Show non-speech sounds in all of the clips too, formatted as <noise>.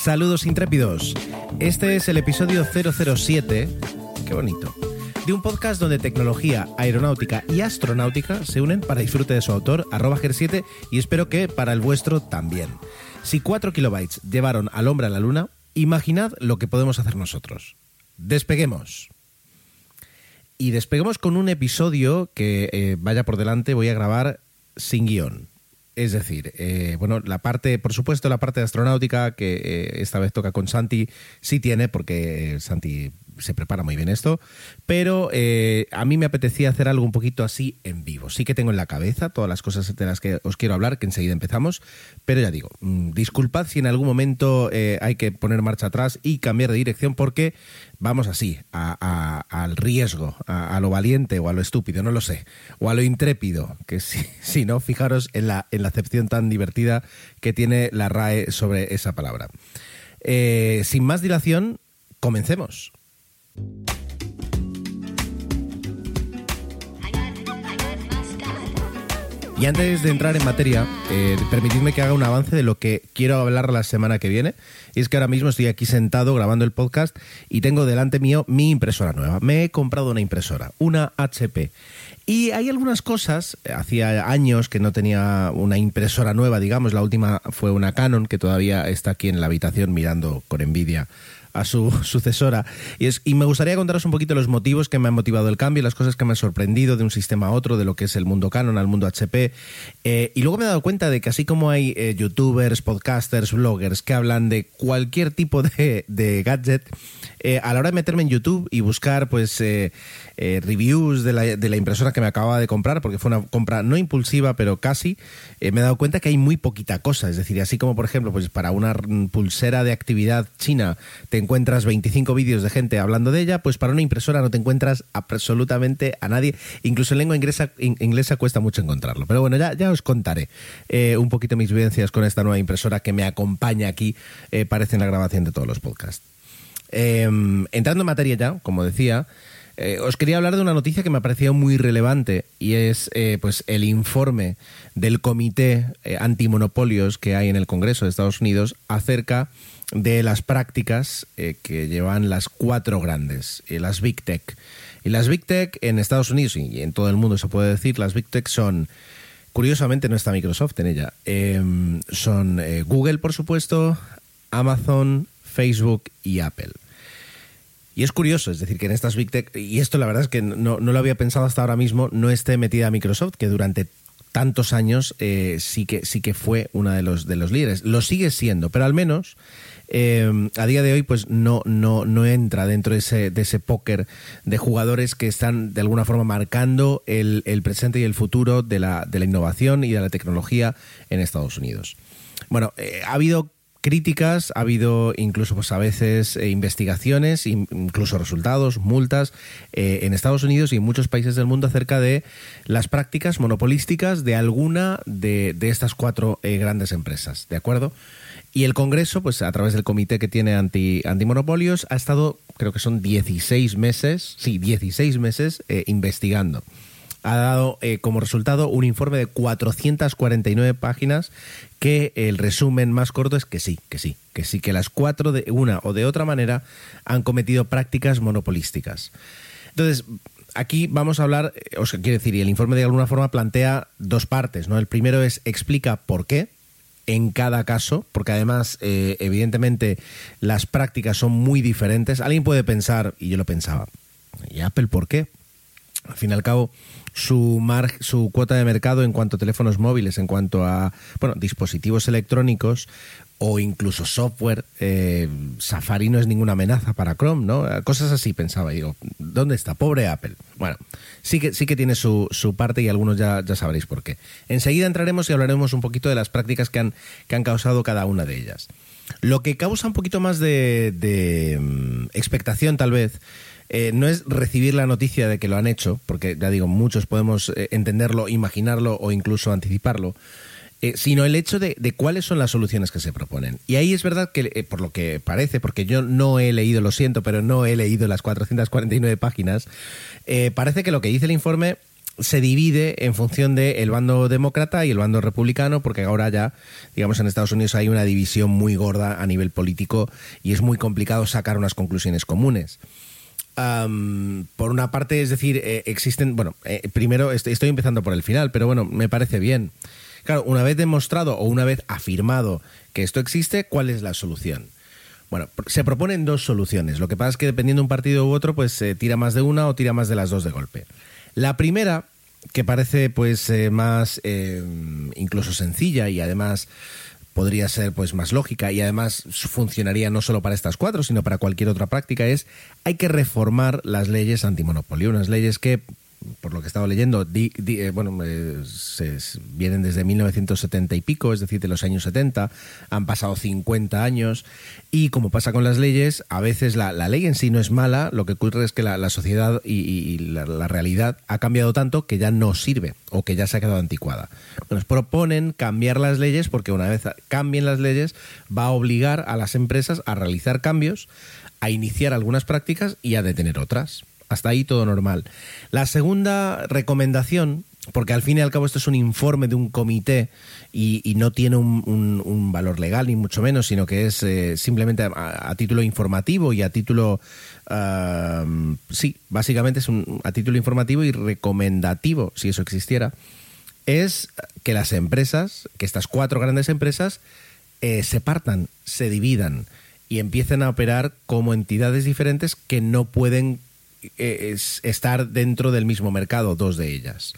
Saludos intrépidos. Este es el episodio 007, qué bonito, de un podcast donde tecnología, aeronáutica y astronáutica se unen para disfrute de su autor, arroba GER7, y espero que para el vuestro también. Si 4 kilobytes llevaron al hombre a la luna, imaginad lo que podemos hacer nosotros. Despeguemos. Y despeguemos con un episodio que, eh, vaya por delante, voy a grabar sin guion. Es decir, eh, bueno, la parte, por supuesto, la parte de astronáutica que eh, esta vez toca con Santi, sí tiene, porque Santi se prepara muy bien esto, pero eh, a mí me apetecía hacer algo un poquito así en vivo. Sí que tengo en la cabeza todas las cosas de las que os quiero hablar, que enseguida empezamos, pero ya digo, mm, disculpad si en algún momento eh, hay que poner marcha atrás y cambiar de dirección porque vamos así, al riesgo, a, lo valiente o a lo estúpido, no lo sé, o a lo intrépido, que si, <laughs> si no, fijaros en la, en la acepción tan divertida que tiene la RAE sobre esa palabra. Eh, sin más dilación, comencemos. Y antes de entrar en materia, eh, permitidme que haga un avance de lo que quiero hablar la semana que viene. Y es que ahora mismo estoy aquí sentado grabando el podcast y tengo delante mío mi impresora nueva. Me he comprado una impresora, una HP. Y hay algunas cosas, hacía años que no tenía una impresora nueva, digamos, la última fue una Canon que todavía está aquí en la habitación mirando con envidia a su <laughs> sucesora. Y, es, y me gustaría contaros un poquito los motivos que me han motivado el cambio, las cosas que me han sorprendido de un sistema a otro, de lo que es el mundo Canon al mundo HP. Eh, y luego me he dado cuenta de que así como hay eh, youtubers, podcasters, bloggers que hablan de cualquier tipo de, gadget, eh, a la hora de meterme en YouTube y buscar pues eh, eh, reviews de la, de la, impresora que me acababa de comprar, porque fue una compra no impulsiva, pero casi, me he dado cuenta que hay muy poquita cosa. Es decir, así como por ejemplo, pues para una pulsera de actividad china te encuentras 25 vídeos de gente hablando de ella, pues para una impresora no te encuentras absolutamente a nadie. Incluso en lengua inglesa, inglesa cuesta mucho encontrarlo. Pero bueno, ya, ya os contaré un poquito mis vivencias con esta nueva impresora que me acompaña aquí, parece en la grabación de todos los podcasts. Em, entrando en materia ya, como decía, eh, os quería hablar de una noticia que me ha parecido muy relevante y es eh, pues el informe del comité eh, antimonopolios que hay en el Congreso de Estados Unidos acerca de las prácticas que llevan las cuatro grandes, las Big Tech. Y las Big Tech en Estados Unidos y en todo el mundo se puede decir, las Big Tech son Curiosamente no está Microsoft en ella. Em, son Google, por supuesto, Amazon, Facebook y Apple. Y es curioso, es decir, que en estas Big Tech, y esto la verdad es que no, lo había pensado hasta ahora mismo, no esté metida Microsoft, que durante tantos años eh, sí, que, sí que fue una de los, de los líderes. Lo sigue siendo, pero al menos eh, a día de hoy pues no, no, no entra dentro de ese, de ese póker de jugadores que están de alguna forma marcando el, presente y el futuro de la, de la innovación y de la tecnología en Estados Unidos. Bueno, eh, ha habido críticas, ha habido incluso pues a veces eh, investigaciones, incluso resultados, multas eh, en Estados Unidos y en muchos países del mundo acerca de las prácticas monopolísticas de alguna de, estas cuatro eh, grandes empresas, ¿de acuerdo? Y el Congreso, pues a través del comité que tiene anti, antimonopolios, ha estado, creo que son 16 meses, sí, 16 meses investigando ha dado eh, como resultado un informe de 449 páginas que el resumen más corto es que sí, que sí, que sí, que las cuatro de una o de otra manera han cometido prácticas monopolísticas. Entonces, aquí vamos a hablar, eh, o sea, quiere decir, y el informe de alguna forma plantea dos partes, ¿no? El primero es explica por qué en cada caso, porque además, eh, evidentemente, las prácticas son muy diferentes. Alguien puede pensar, y yo lo pensaba, ¿y Apple por qué? Al fin y al cabo, su, su cuota de mercado en cuanto a teléfonos móviles, en cuanto a bueno, dispositivos electrónicos o incluso software, eh, Safari no es ninguna amenaza para Chrome, ¿no? Cosas así pensaba, digo, ¿dónde está? Pobre Apple. Bueno, sí que, sí que tiene su, su parte y algunos ya, ya sabréis por qué. Enseguida entraremos y hablaremos un poquito de las prácticas que han, que han causado cada una de ellas. Lo que causa un poquito más de, de mm, expectación tal vez eh, no es recibir la noticia de que lo han hecho, porque ya digo, muchos podemos eh, entenderlo, imaginarlo o incluso anticiparlo, eh, sino el hecho de, cuáles son las soluciones que se proponen. Y ahí es verdad que, por lo que parece, porque yo no he leído, lo siento, pero no he leído las 449 páginas, parece que lo que dice el informe se divide en función del el bando demócrata y el bando republicano, porque ahora ya, digamos, en Estados Unidos hay una división muy gorda a nivel político y es muy complicado sacar unas conclusiones comunes por una parte, es decir, eh, existen, bueno, eh, primero estoy empezando por el final, pero bueno, me parece bien. Claro, una vez demostrado o una vez afirmado que esto existe, ¿cuál es la solución? Bueno, se proponen dos soluciones. Lo que pasa es que dependiendo de un partido u otro, pues se tira más de una o tira más de las dos de golpe. La primera, que parece pues eh, más incluso sencilla y además podría ser pues más lógica y además funcionaría no solo para estas cuatro, sino para cualquier otra práctica, es hay que reformar las leyes antimonopolio, unas leyes que por lo que he estado leyendo, eh, bueno, eh, se, vienen desde 1970 y pico, es decir, de los años 70, han pasado 50 años y como pasa con las leyes, a veces la, ley en sí no es mala, lo que ocurre es que la, sociedad y, la, realidad ha cambiado tanto que ya no sirve o que ya se ha quedado anticuada. Nos proponen cambiar las leyes porque una vez cambien las leyes va a obligar a las empresas a realizar cambios, a iniciar algunas prácticas y a detener otras. Hasta ahí todo normal. La segunda recomendación, porque al fin y al cabo esto es un informe de un comité y, no tiene un, valor legal ni mucho menos, sino que es eh, simplemente a, título informativo y a título... sí, básicamente es un, a título informativo y recomendativo, si eso existiera, es que las empresas, que estas cuatro grandes empresas, eh, se partan, se dividan y empiecen a operar como entidades diferentes que no pueden es estar dentro del mismo mercado, dos de ellas.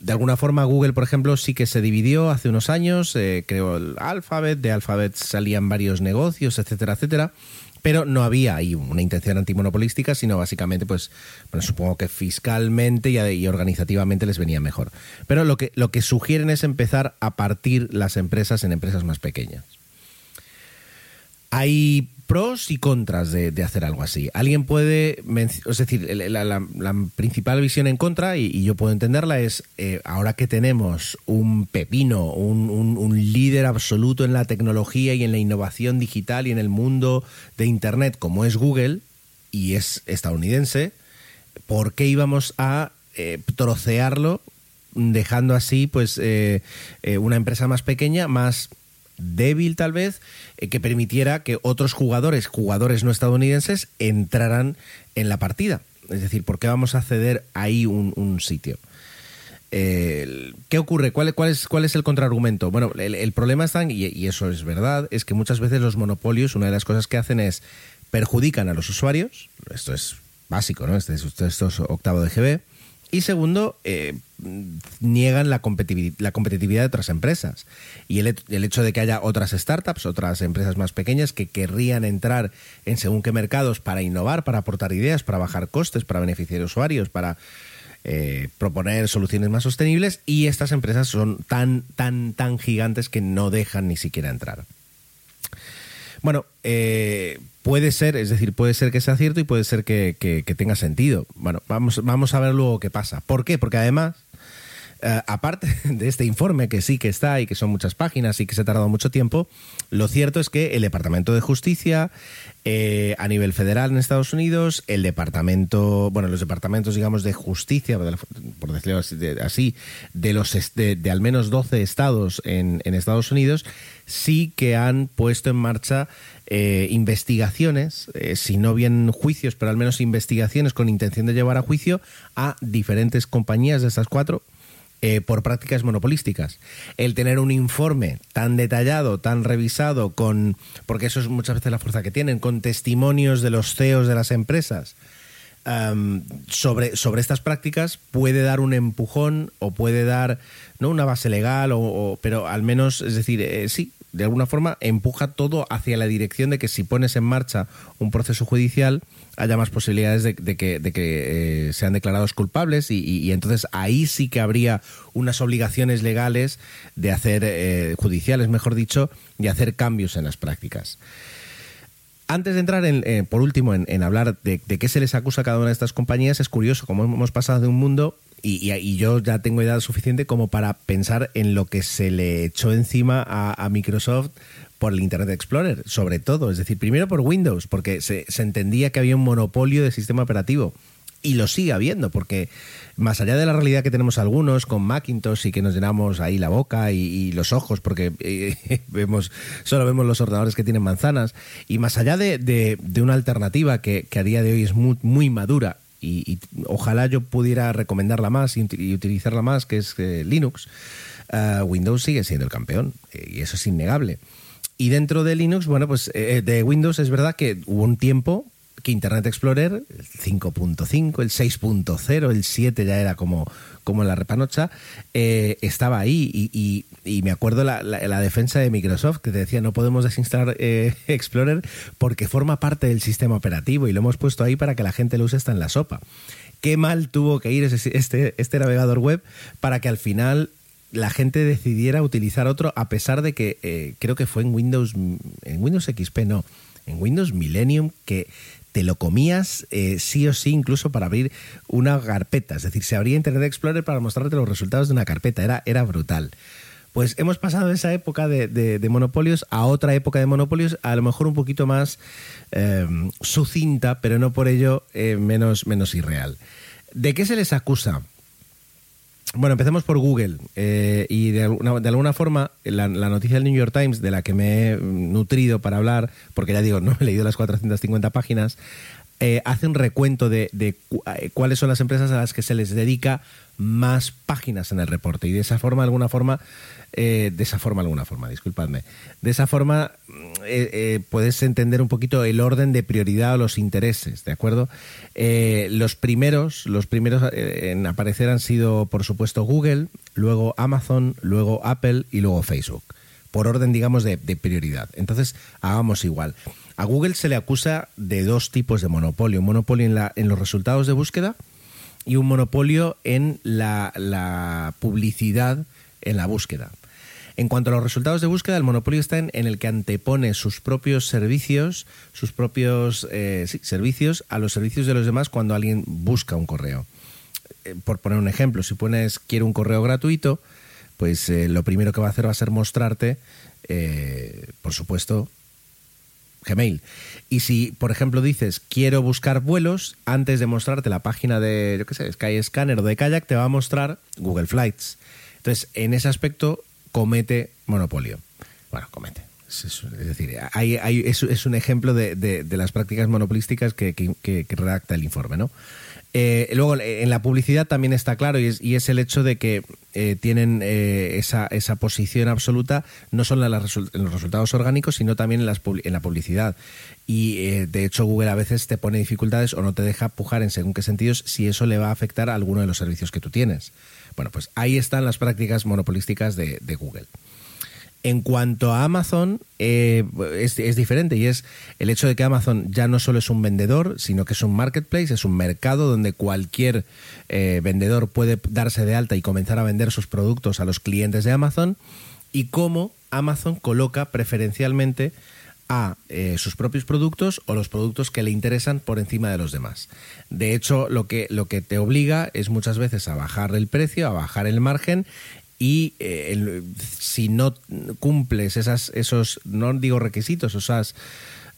De alguna forma Google, por ejemplo, sí que se dividió hace unos años, eh, creó el Alphabet, de Alphabet salían varios negocios, etcétera, etcétera, pero no había ahí una intención antimonopolística, sino básicamente, pues, bueno, supongo que fiscalmente y, y, organizativamente les venía mejor. Pero lo que, lo que sugieren es empezar a partir las empresas en empresas más pequeñas. Hay pros y contras de, hacer algo así. Alguien puede, es decir, la, principal visión en contra, y, yo puedo entenderla, es eh, ahora que tenemos un pepino, un, líder absoluto en la tecnología y en la innovación digital y en el mundo de Internet como es Google, y es estadounidense, ¿por qué íbamos a eh, trocearlo dejando así pues eh, una empresa más pequeña, más débil tal vez, eh, que permitiera que otros jugadores, jugadores no estadounidenses, entraran en la partida. Es decir, ¿por qué vamos a ceder ahí un, sitio? ¿Qué ocurre? ¿Cuál, cuál, es, ¿Cuál es el contraargumento? Bueno, el, problema está, y, y, eso es verdad, es que muchas veces los monopolios, una de las cosas que hacen es perjudican a los usuarios, esto es básico, ¿no? Este, esto es octavo de GB, y segundo, eh, niegan la competitividad, la competitividad de otras empresas. Y el, hecho de que haya otras startups, otras empresas más pequeñas que querrían entrar en según qué mercados para innovar, para aportar ideas, para bajar costes, para beneficiar usuarios, para eh, proponer soluciones más sostenibles. Y estas empresas son tan, tan, tan gigantes que no dejan ni siquiera entrar. Bueno, eh, puede ser, es decir, puede ser que sea cierto y puede ser que, tenga sentido. Bueno, vamos, vamos a ver luego qué pasa. ¿Por qué? Porque además, eh, aparte de este informe, que sí que está y que son muchas páginas y que se ha tardado mucho tiempo, lo cierto es que el Departamento de Justicia, eh, a nivel federal en Estados Unidos, el departamento, bueno, los departamentos, digamos, de justicia, por decirlo así, de, los, de, al menos 12 estados en, Estados Unidos, sí que han puesto en marcha eh, investigaciones, eh, si no bien juicios, pero al menos investigaciones con intención de llevar a juicio a diferentes compañías de estas cuatro. Eh, por prácticas monopolísticas. El tener un informe tan detallado, tan revisado, con porque eso es muchas veces la fuerza que tienen, con testimonios de los CEOs de las empresas, sobre, sobre estas prácticas puede dar un empujón o puede dar no una base legal, o, pero al menos, es decir, eh, sí, de alguna forma empuja todo hacia la dirección de que si pones en marcha un proceso judicial haya más posibilidades de, que, de que eh, sean declarados culpables y, entonces ahí sí que habría unas obligaciones legales de hacer, eh, judiciales mejor dicho, de hacer cambios en las prácticas. Antes de entrar, en, por último, en, hablar de, de, qué se les acusa a cada una de estas compañías, es curioso cómo hemos pasado de un mundo y, yo ya tengo edad suficiente como para pensar en lo que se le echó encima a, Microsoft por el Internet Explorer, sobre todo. Es decir, primero por Windows, porque se, entendía que había un monopolio de sistema operativo. Y lo sigue habiendo, porque más allá de la realidad que tenemos algunos con Macintosh y que nos llenamos ahí la boca y, los ojos, porque eh, <laughs> vemos solo vemos los ordenadores que tienen manzanas, y más allá de, una alternativa que, a día de hoy es muy, muy madura y, ojalá yo pudiera recomendarla más y, utilizarla más, que es eh, Linux, eh, Windows sigue siendo el campeón y eso es innegable. Y dentro de Linux, bueno, pues de Windows es verdad que hubo un tiempo que Internet Explorer, el 5.5, el 6.0, el 7 ya era como, como la repanocha, eh, estaba ahí. Y, me acuerdo la, defensa de Microsoft que te decía no podemos desinstalar eh, <laughs> Explorer porque forma parte del sistema operativo y lo hemos puesto ahí para que la gente lo use hasta en la sopa. Qué mal tuvo que ir este, este navegador web para que al final la gente decidiera utilizar otro a pesar de que eh, creo que fue en Windows en Windows XP no en Windows Millennium que te lo comías eh, sí o sí, incluso para abrir una carpeta. Es decir, se abría Internet Explorer para mostrarte los resultados de una carpeta. Era, era brutal. Pues hemos pasado de esa época de, monopolios a otra época de monopolios, a lo mejor un poquito más em, sucinta, pero no por ello eh, menos, menos irreal. ¿De qué se les acusa? Bueno, empecemos por Google. Eh, y de alguna, forma, la, noticia del New York Times, de la que me he nutrido para hablar, porque ya digo, <laughs> no he leído las 450 páginas, eh, hace un recuento de, de, eh, cuáles son las empresas a las que se les dedica más páginas en el reporte. Y de esa forma, de alguna forma, eh, de esa forma, alguna forma, disculpadme. De esa forma eh, eh, puedes entender un poquito el orden de prioridad o los intereses, ¿de acuerdo? los primeros, los primeros en aparecer han sido, por supuesto, Google, luego Amazon, luego Apple y luego Facebook. Por orden, digamos, de, prioridad. Entonces, hagamos igual. A Google se le acusa de dos tipos de monopolio. Un monopolio en, la, en los resultados de búsqueda y un monopolio en la publicidad en la búsqueda. En cuanto a los resultados de búsqueda, el monopolio está en, el que antepone sus propios servicios, sus propios eh, servicios a los servicios de los demás cuando alguien busca un correo. Eh, por poner un ejemplo, si pones quiero un correo gratuito, pues eh, lo primero que va a hacer va a ser mostrarte, por supuesto, Gmail. Y si, por ejemplo, dices quiero buscar vuelos, antes de mostrarte la página de, yo qué sé, Skyscanner o de Kayak, te va a mostrar Google Flights. Entonces, en ese aspecto comete monopolio. Bueno, comete. Es, decir, hay, es, un ejemplo de, las prácticas monopolísticas que, redacta el informe, ¿no? Eh, luego, en la publicidad también está claro y es, el hecho de que eh, tienen eh, esa, esa, posición absoluta no solo en, los resultados orgánicos, sino también en, las, en la publicidad. Y de hecho, Google a veces te pone dificultades o no te deja pujar en según qué sentidos si eso le va a afectar a alguno de los servicios que tú tienes. Bueno, pues ahí están las prácticas monopolísticas de, Google. En cuanto a Amazon, eh, es, diferente y es el hecho de que Amazon ya no solo es un vendedor, sino que es un marketplace, es un mercado donde cualquier eh, vendedor puede darse de alta y comenzar a vender sus productos a los clientes de Amazon y cómo Amazon coloca preferencialmente a eh, sus propios productos o los productos que le interesan por encima de los demás. De hecho, lo que, lo que te obliga es muchas veces a bajar el precio, a bajar el margen y eh, si no cumples esas, esos, no digo requisitos, esas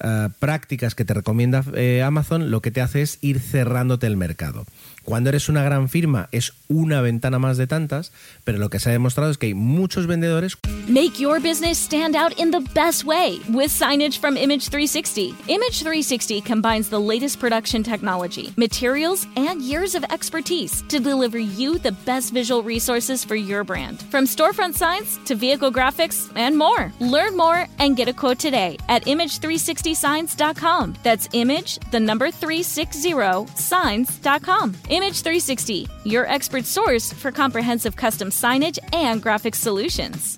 eh, prácticas que te recomienda Amazon, lo que te hace es ir cerrándote el mercado. Cuando eres una gran firma es una ventana más de tantas, pero lo que se ha demostrado es que hay muchos vendedores. Make your business stand out in the best way with signage from Image 360. Image 360 combines the latest production technology, materials, and years of expertise to deliver you the best visual resources for your brand. From storefront signs to vehicle graphics and more. Learn more and get a quote today at image360signs.com. That's image, the number 360 signs.com. Image 360, your expert source for comprehensive custom signage and graphic solutions.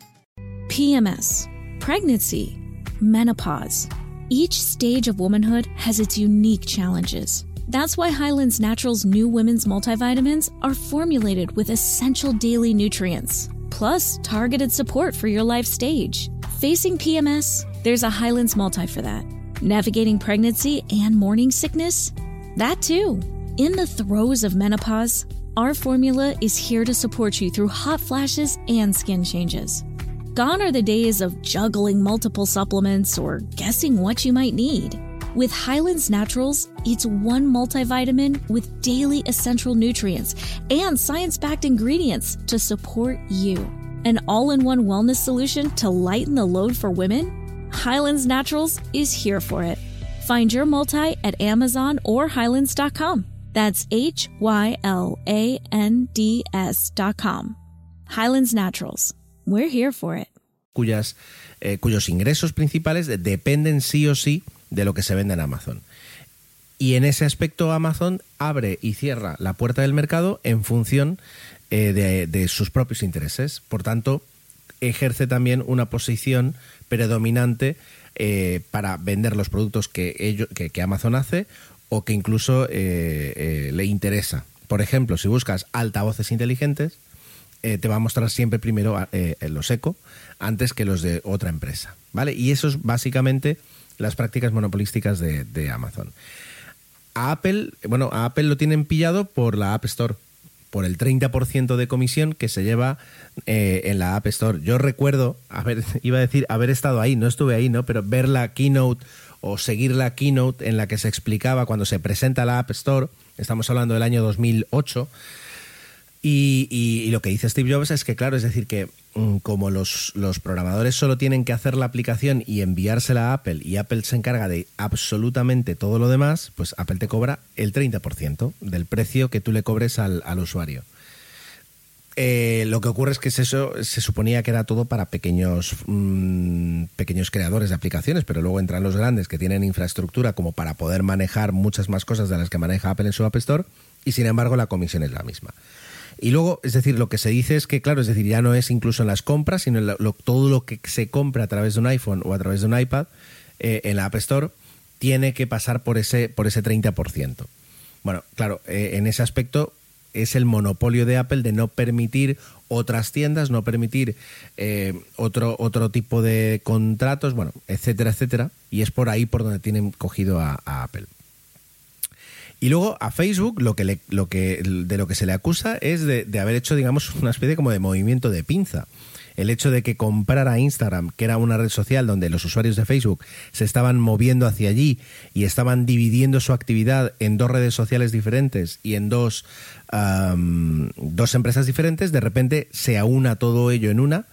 PMS, pregnancy, menopause. Each stage of womanhood has its unique challenges. That's why Highlands Naturals new women's multivitamins are formulated with essential daily nutrients, plus targeted support for your life stage. Facing PMS, there's a Highlands multi for that. Navigating pregnancy and morning sickness? That too. In the throes of menopause, our formula is here to support you through hot flashes and skin changes. Gone are the days of juggling multiple supplements or guessing what you might need. With Highlands Naturals, it's one multivitamin with daily essential nutrients and science backed ingredients to support you. An all in one wellness solution to lighten the load for women? Highlands Naturals is here for it. Find your multi at Amazon or Highlands.com. That's H Y L A N D S.com. Highlands Naturals. We're here for it. Cuyas, eh, cuyos ingresos principales dependen sí o sí de lo que se vende en Amazon. Y en ese aspecto Amazon abre y cierra la puerta del mercado en función eh, de, de, sus propios intereses. Por tanto, ejerce también una posición predominante eh, para vender los productos que, ellos, que, que Amazon hace o que incluso eh, le interesa. Por ejemplo, si buscas altavoces inteligentes, te va a mostrar siempre primero los eco antes que los de otra empresa. ¿Vale? Y eso es básicamente las prácticas monopolísticas de, Amazon. A Apple, bueno, a Apple lo tienen pillado por la App Store, por el 30% de comisión que se lleva eh, en la App Store. Yo recuerdo, a ver, <laughs> iba a decir haber estado ahí, no estuve ahí, ¿no? Pero ver la keynote o seguir la keynote en la que se explicaba cuando se presenta la App Store, estamos hablando del año 2008, y, lo que dice Steve Jobs es que, claro, es decir, que mm, como los, los, programadores solo tienen que hacer la aplicación y enviársela a Apple y Apple se encarga de absolutamente todo lo demás, pues Apple te cobra el 30% del precio que tú le cobres al, al usuario. Eh, lo que ocurre es que eso se suponía que era todo para pequeños, mmm, pequeños creadores de aplicaciones, pero luego entran los grandes que tienen infraestructura como para poder manejar muchas más cosas de las que maneja Apple en su App Store y sin embargo la comisión es la misma. Y luego, es decir, lo que se dice es que, claro, es decir, ya no es incluso en las compras, sino en lo, todo lo que se compra a través de un iPhone o a través de un iPad eh, en la App Store tiene que pasar por ese, por ese 30%. Bueno, claro, eh, en ese aspecto es el monopolio de Apple de no permitir otras tiendas, no permitir eh, otro, otro tipo de contratos, bueno, etcétera, etcétera. Y es por ahí por donde tienen cogido a, Apple. Y luego a Facebook lo que, le, lo que de lo que se le acusa es de, de, haber hecho, digamos, una especie como de movimiento de pinza. El hecho de que comprara Instagram, que era una red social donde los usuarios de Facebook se estaban moviendo hacia allí y estaban dividiendo su actividad en dos redes sociales diferentes y en dos, dos empresas diferentes, de repente se aúna todo ello en una.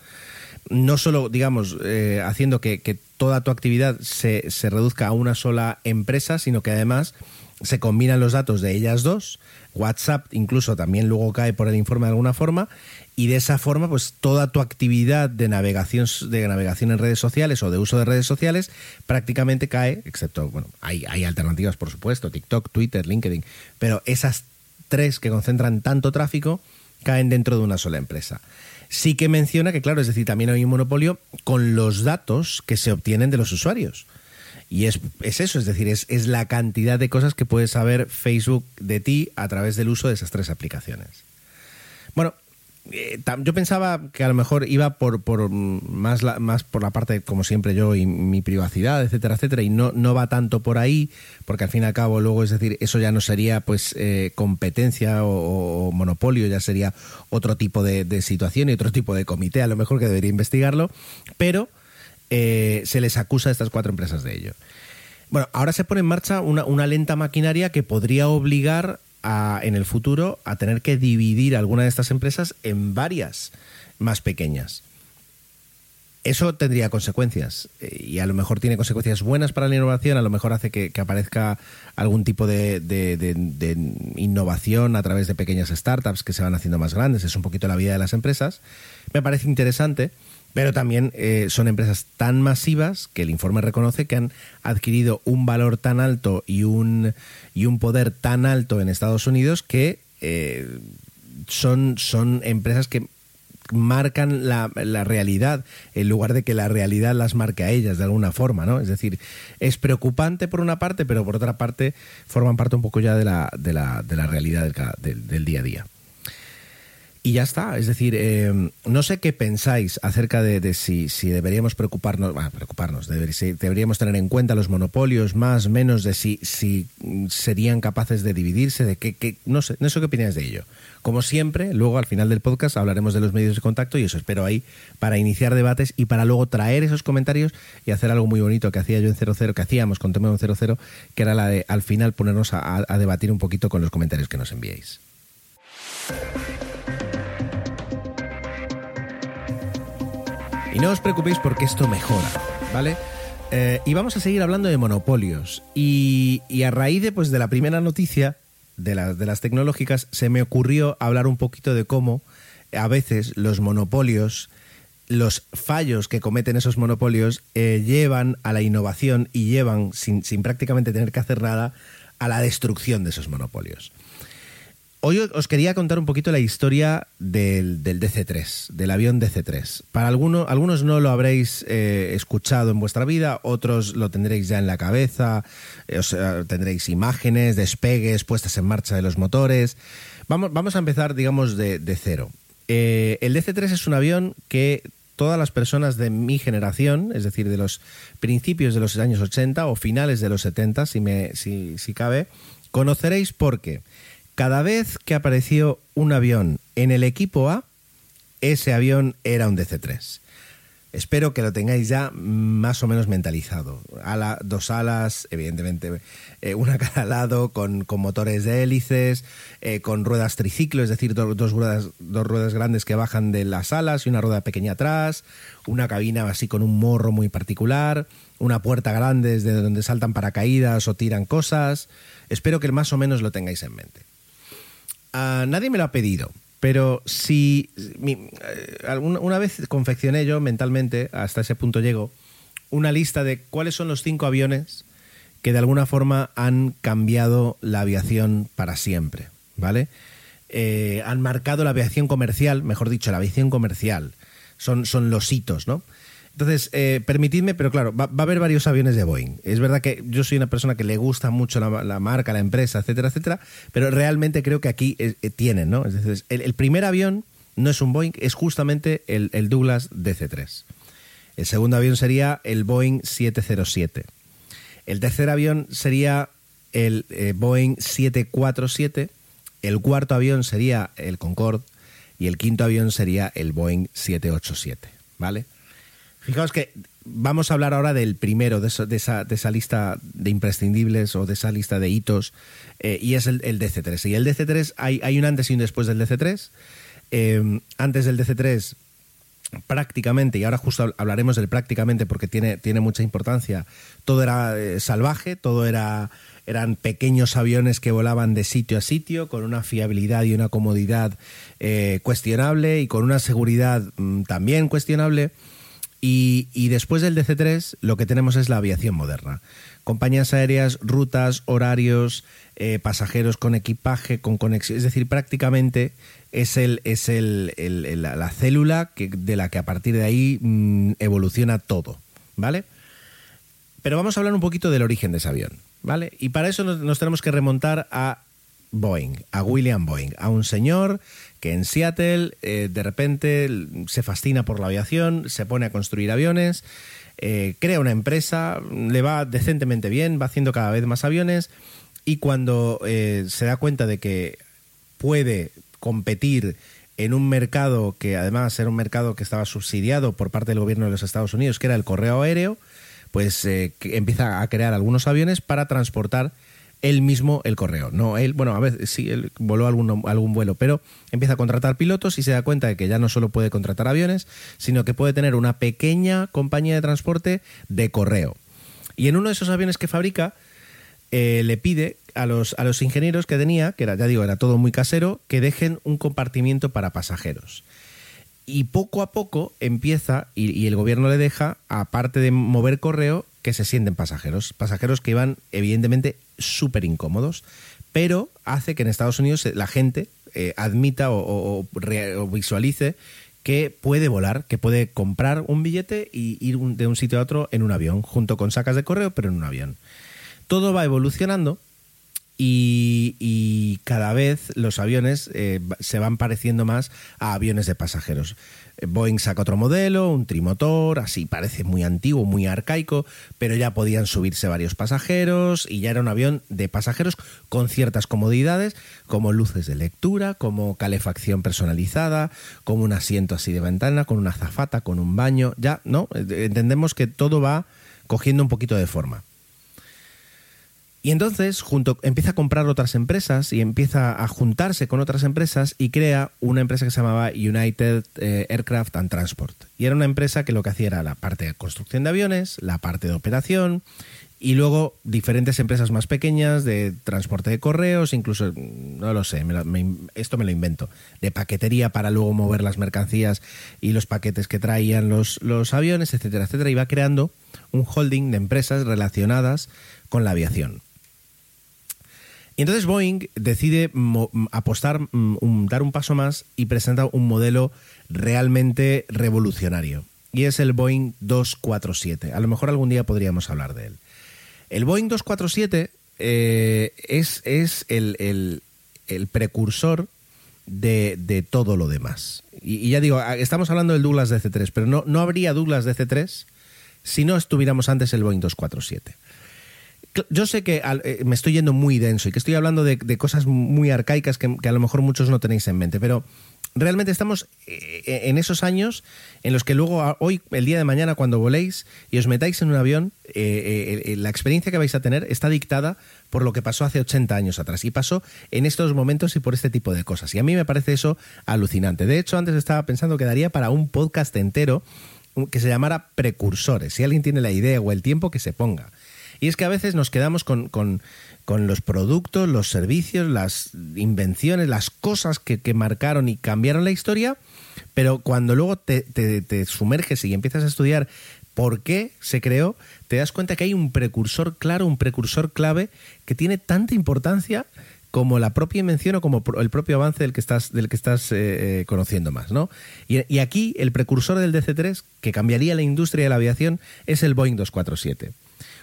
No solo, digamos, eh, haciendo que, que, toda tu actividad se, se reduzca a una sola empresa, sino que además se combinan los datos de ellas dos, WhatsApp incluso también luego cae por el informe de alguna forma, y de esa forma, pues toda tu actividad de navegación, de navegación en redes sociales o de uso de redes sociales prácticamente cae, excepto, bueno, hay, hay alternativas por supuesto, TikTok, Twitter, LinkedIn, pero esas tres que concentran tanto tráfico caen dentro de una sola empresa. Sí que menciona que, claro, es decir, también hay un monopolio con los datos que se obtienen de los usuarios. Y es, es eso, es decir, es, es, la cantidad de cosas que puede saber Facebook de ti a través del uso de esas tres aplicaciones. Bueno, eh, yo pensaba que a lo mejor iba por, por más, la, más por la parte, como siempre yo, y mi privacidad, etcétera, etcétera, y no, no va tanto por ahí, porque al fin y al cabo luego, es decir, eso ya no sería pues eh, competencia o, monopolio, ya sería otro tipo de, situación y otro tipo de comité, a lo mejor que debería investigarlo, pero eh, se les acusa a estas cuatro empresas de ello. Bueno, ahora se pone en marcha una lenta maquinaria que podría obligar en el futuro a tener que dividir alguna de estas empresas en varias más pequeñas. Eso tendría consecuencias eh, y a lo mejor tiene consecuencias buenas para la innovación, a lo mejor hace que, aparezca algún tipo de, innovación a través de pequeñas startups que se van haciendo más grandes, es un poquito la vida de las empresas. Me parece interesante, pero también eh, son empresas tan masivas que el informe reconoce que han adquirido un valor tan alto y un, y un poder tan alto en Estados Unidos que eh, son, son empresas que marcan la, la, realidad en lugar de que la realidad las marque a ellas de alguna forma, ¿no? Es decir, es preocupante por una parte, pero por otra parte forman parte un poco ya de la, de la, de la realidad del, del día a día. Y ya está, es decir, eh, no sé qué pensáis acerca de, si, si, deberíamos preocuparnos, bueno, preocuparnos, deberíamos tener en cuenta los monopolios, más, menos, de si, si serían capaces de dividirse, de qué, no sé, no sé qué opináis de ello. Como siempre, luego al final del podcast hablaremos de los medios de contacto y eso espero ahí para iniciar debates y para luego traer esos comentarios y hacer algo muy bonito que hacía yo en 00, que hacíamos con Tomeo en 00, que era la de al final ponernos a, a debatir un poquito con los comentarios que nos enviéis. Y no os preocupéis porque esto mejora, ¿vale? Eh, y vamos a seguir hablando de monopolios. Y, a raíz de, pues, de la primera noticia de, de las tecnológicas, se me ocurrió hablar un poquito de cómo a veces los monopolios, los fallos que cometen esos monopolios, eh, llevan a la innovación y llevan, sin, sin prácticamente tener que hacer nada, a la destrucción de esos monopolios. Hoy os quería contar un poquito la historia del, DC-3, del avión DC-3. Para algunos, algunos no lo habréis eh, escuchado en vuestra vida, otros lo tendréis ya en la cabeza, eh, tendréis imágenes, despegues, puestas en marcha de los motores. Vamos, vamos a empezar, digamos, de, cero. Eh, el DC-3 es un avión que todas las personas de mi generación, es decir, de los principios de los años 80 o finales de los 70, si, me, si, si cabe, conoceréis porque cada vez que apareció un avión en el equipo A, ese avión era un DC-3. Espero que lo tengáis ya más o menos mentalizado. Dos alas, evidentemente, eh, una cada lado, con, motores de hélices, eh, con ruedas triciclo, es decir, dos, ruedas, dos ruedas grandes que bajan de las alas y una rueda pequeña atrás, una cabina así con un morro muy particular, una puerta grande desde donde saltan paracaídas o tiran cosas. Espero que más o menos lo tengáis en mente nadie me lo ha pedido, pero si eh, una vez confeccioné yo mentalmente, hasta ese punto llego, una lista de cuáles son los cinco aviones que de alguna forma han cambiado la aviación para siempre, ¿vale? Eh, han marcado la aviación comercial, mejor dicho, la aviación comercial. Son, son los hitos, ¿no? Entonces, eh, permitidme, pero claro, va, a haber varios aviones de Boeing. Es verdad que yo soy una persona que le gusta mucho la, marca, la empresa, etcétera, etcétera, pero realmente creo que aquí eh, eh, tienen, ¿no? Es el, primer avión no es un Boeing, es justamente el, Douglas DC-3. El segundo avión sería el Boeing 707. El tercer avión sería el Boeing 747. El cuarto avión sería el Concorde. Y el quinto avión sería el Boeing 787. ¿Vale? Fijaos que vamos a hablar ahora del primero de, esa, lista de imprescindibles o de esa lista de hitos, eh, y es el, DC3. Y el DC3, hay, un antes y un después del DC3. Eh, antes del DC3, prácticamente, y ahora justo hablaremos del prácticamente porque tiene, tiene mucha importancia, todo era eh, salvaje, todo era eran pequeños aviones que volaban de sitio a sitio con una fiabilidad y una comodidad cuestionable y con una seguridad mm, también cuestionable. Y, después del DC-3 lo que tenemos es la aviación moderna. Compañías aéreas, rutas, horarios, eh, pasajeros con equipaje, con conexión. Es decir, prácticamente es, el, es el, la, célula que, de la que a partir de ahí mm, evoluciona todo. ¿Vale? Pero vamos a hablar un poquito del origen de ese avión. ¿Vale? Y para eso nos tenemos que remontar a Boeing, a William Boeing, a un señor que en Seattle eh, de repente se fascina por la aviación, se pone a construir aviones, eh, crea una empresa, le va decentemente bien, va haciendo cada vez más aviones y cuando eh, se da cuenta de que puede competir en un mercado que además era un mercado que estaba subsidiado por parte del gobierno de los Estados Unidos, que era el correo aéreo, pues empieza a crear algunos aviones para transportar él mismo el correo. No, él, bueno, a veces sí, él voló algún, algún vuelo, pero empieza a contratar pilotos y se da cuenta de que ya no solo puede contratar aviones, sino que puede tener una pequeña compañía de transporte de correo. Y en uno de esos aviones que fabrica, eh, le pide a los, a los ingenieros que tenía, que era, ya digo, era todo muy casero, que dejen un compartimiento para pasajeros. Y poco a poco empieza, y, y el gobierno le deja, aparte de mover correo, que se sienten pasajeros. Pasajeros que iban, evidentemente, súper incómodos, pero hace que en Estados Unidos la gente eh, admita o, visualice que puede volar, que puede comprar un billete y ir de un sitio a otro en un avión, junto con sacas de correo, pero en un avión. Todo va evolucionando y, cada vez los aviones eh, se van pareciendo más a aviones de pasajeros. Boeing saca otro modelo, un trimotor, así parece muy antiguo, muy arcaico, pero ya podían subirse varios pasajeros y ya era un avión de pasajeros con ciertas comodidades, como luces de lectura, como calefacción personalizada, como un asiento así de ventana, con una zafata, con un baño, ya, ¿no? Entendemos que todo va cogiendo un poquito de forma. Y entonces junto, empieza a comprar otras empresas y empieza a juntarse con otras empresas y crea una empresa que se llamaba United eh, Aircraft and Transport. Y era una empresa que lo que hacía era la parte de construcción de aviones, la parte de operación y luego diferentes empresas más pequeñas de transporte de correos, incluso, no lo sé, esto me lo invento, de paquetería para luego mover las mercancías y los paquetes que traían los, los aviones, etcétera, etcétera. Y va creando un holding de empresas relacionadas con la aviación. Y entonces Boeing decide apostar, dar un paso más y presenta un modelo realmente revolucionario. Y es el Boeing 247. A lo mejor algún día podríamos hablar de él. El Boeing 247 eh, es, es el, precursor de, todo lo demás. Y, ya digo, estamos hablando del Douglas DC-3, pero no, no habría Douglas DC-3 si no estuviéramos antes el Boeing 247 yo sé que eh, me estoy yendo muy denso y que estoy hablando de, cosas muy arcaicas que, a lo mejor muchos no tenéis en mente, pero realmente estamos eh, en esos años en los que luego, hoy, el día de mañana, cuando voléis y os metáis en un avión, eh, la experiencia que vais a tener está dictada por lo que pasó hace 80 años atrás y pasó en estos momentos y por este tipo de cosas. Y a mí me parece eso alucinante. De hecho, antes estaba pensando que daría para un podcast entero que se llamara Precursores. Si alguien tiene la idea o el tiempo, que se ponga. Y es que a veces nos quedamos con, los productos, los servicios, las invenciones, las cosas que, marcaron y cambiaron la historia, pero cuando luego te, te, sumerges y empiezas a estudiar por qué se creó, te das cuenta que hay un precursor claro, un precursor clave que tiene tanta importancia como la propia invención o como el propio avance del que estás, del que estás eh, eh, conociendo más. ¿no? Y, y, aquí el precursor del DC-3, que cambiaría la industria de la aviación, es el Boeing 247.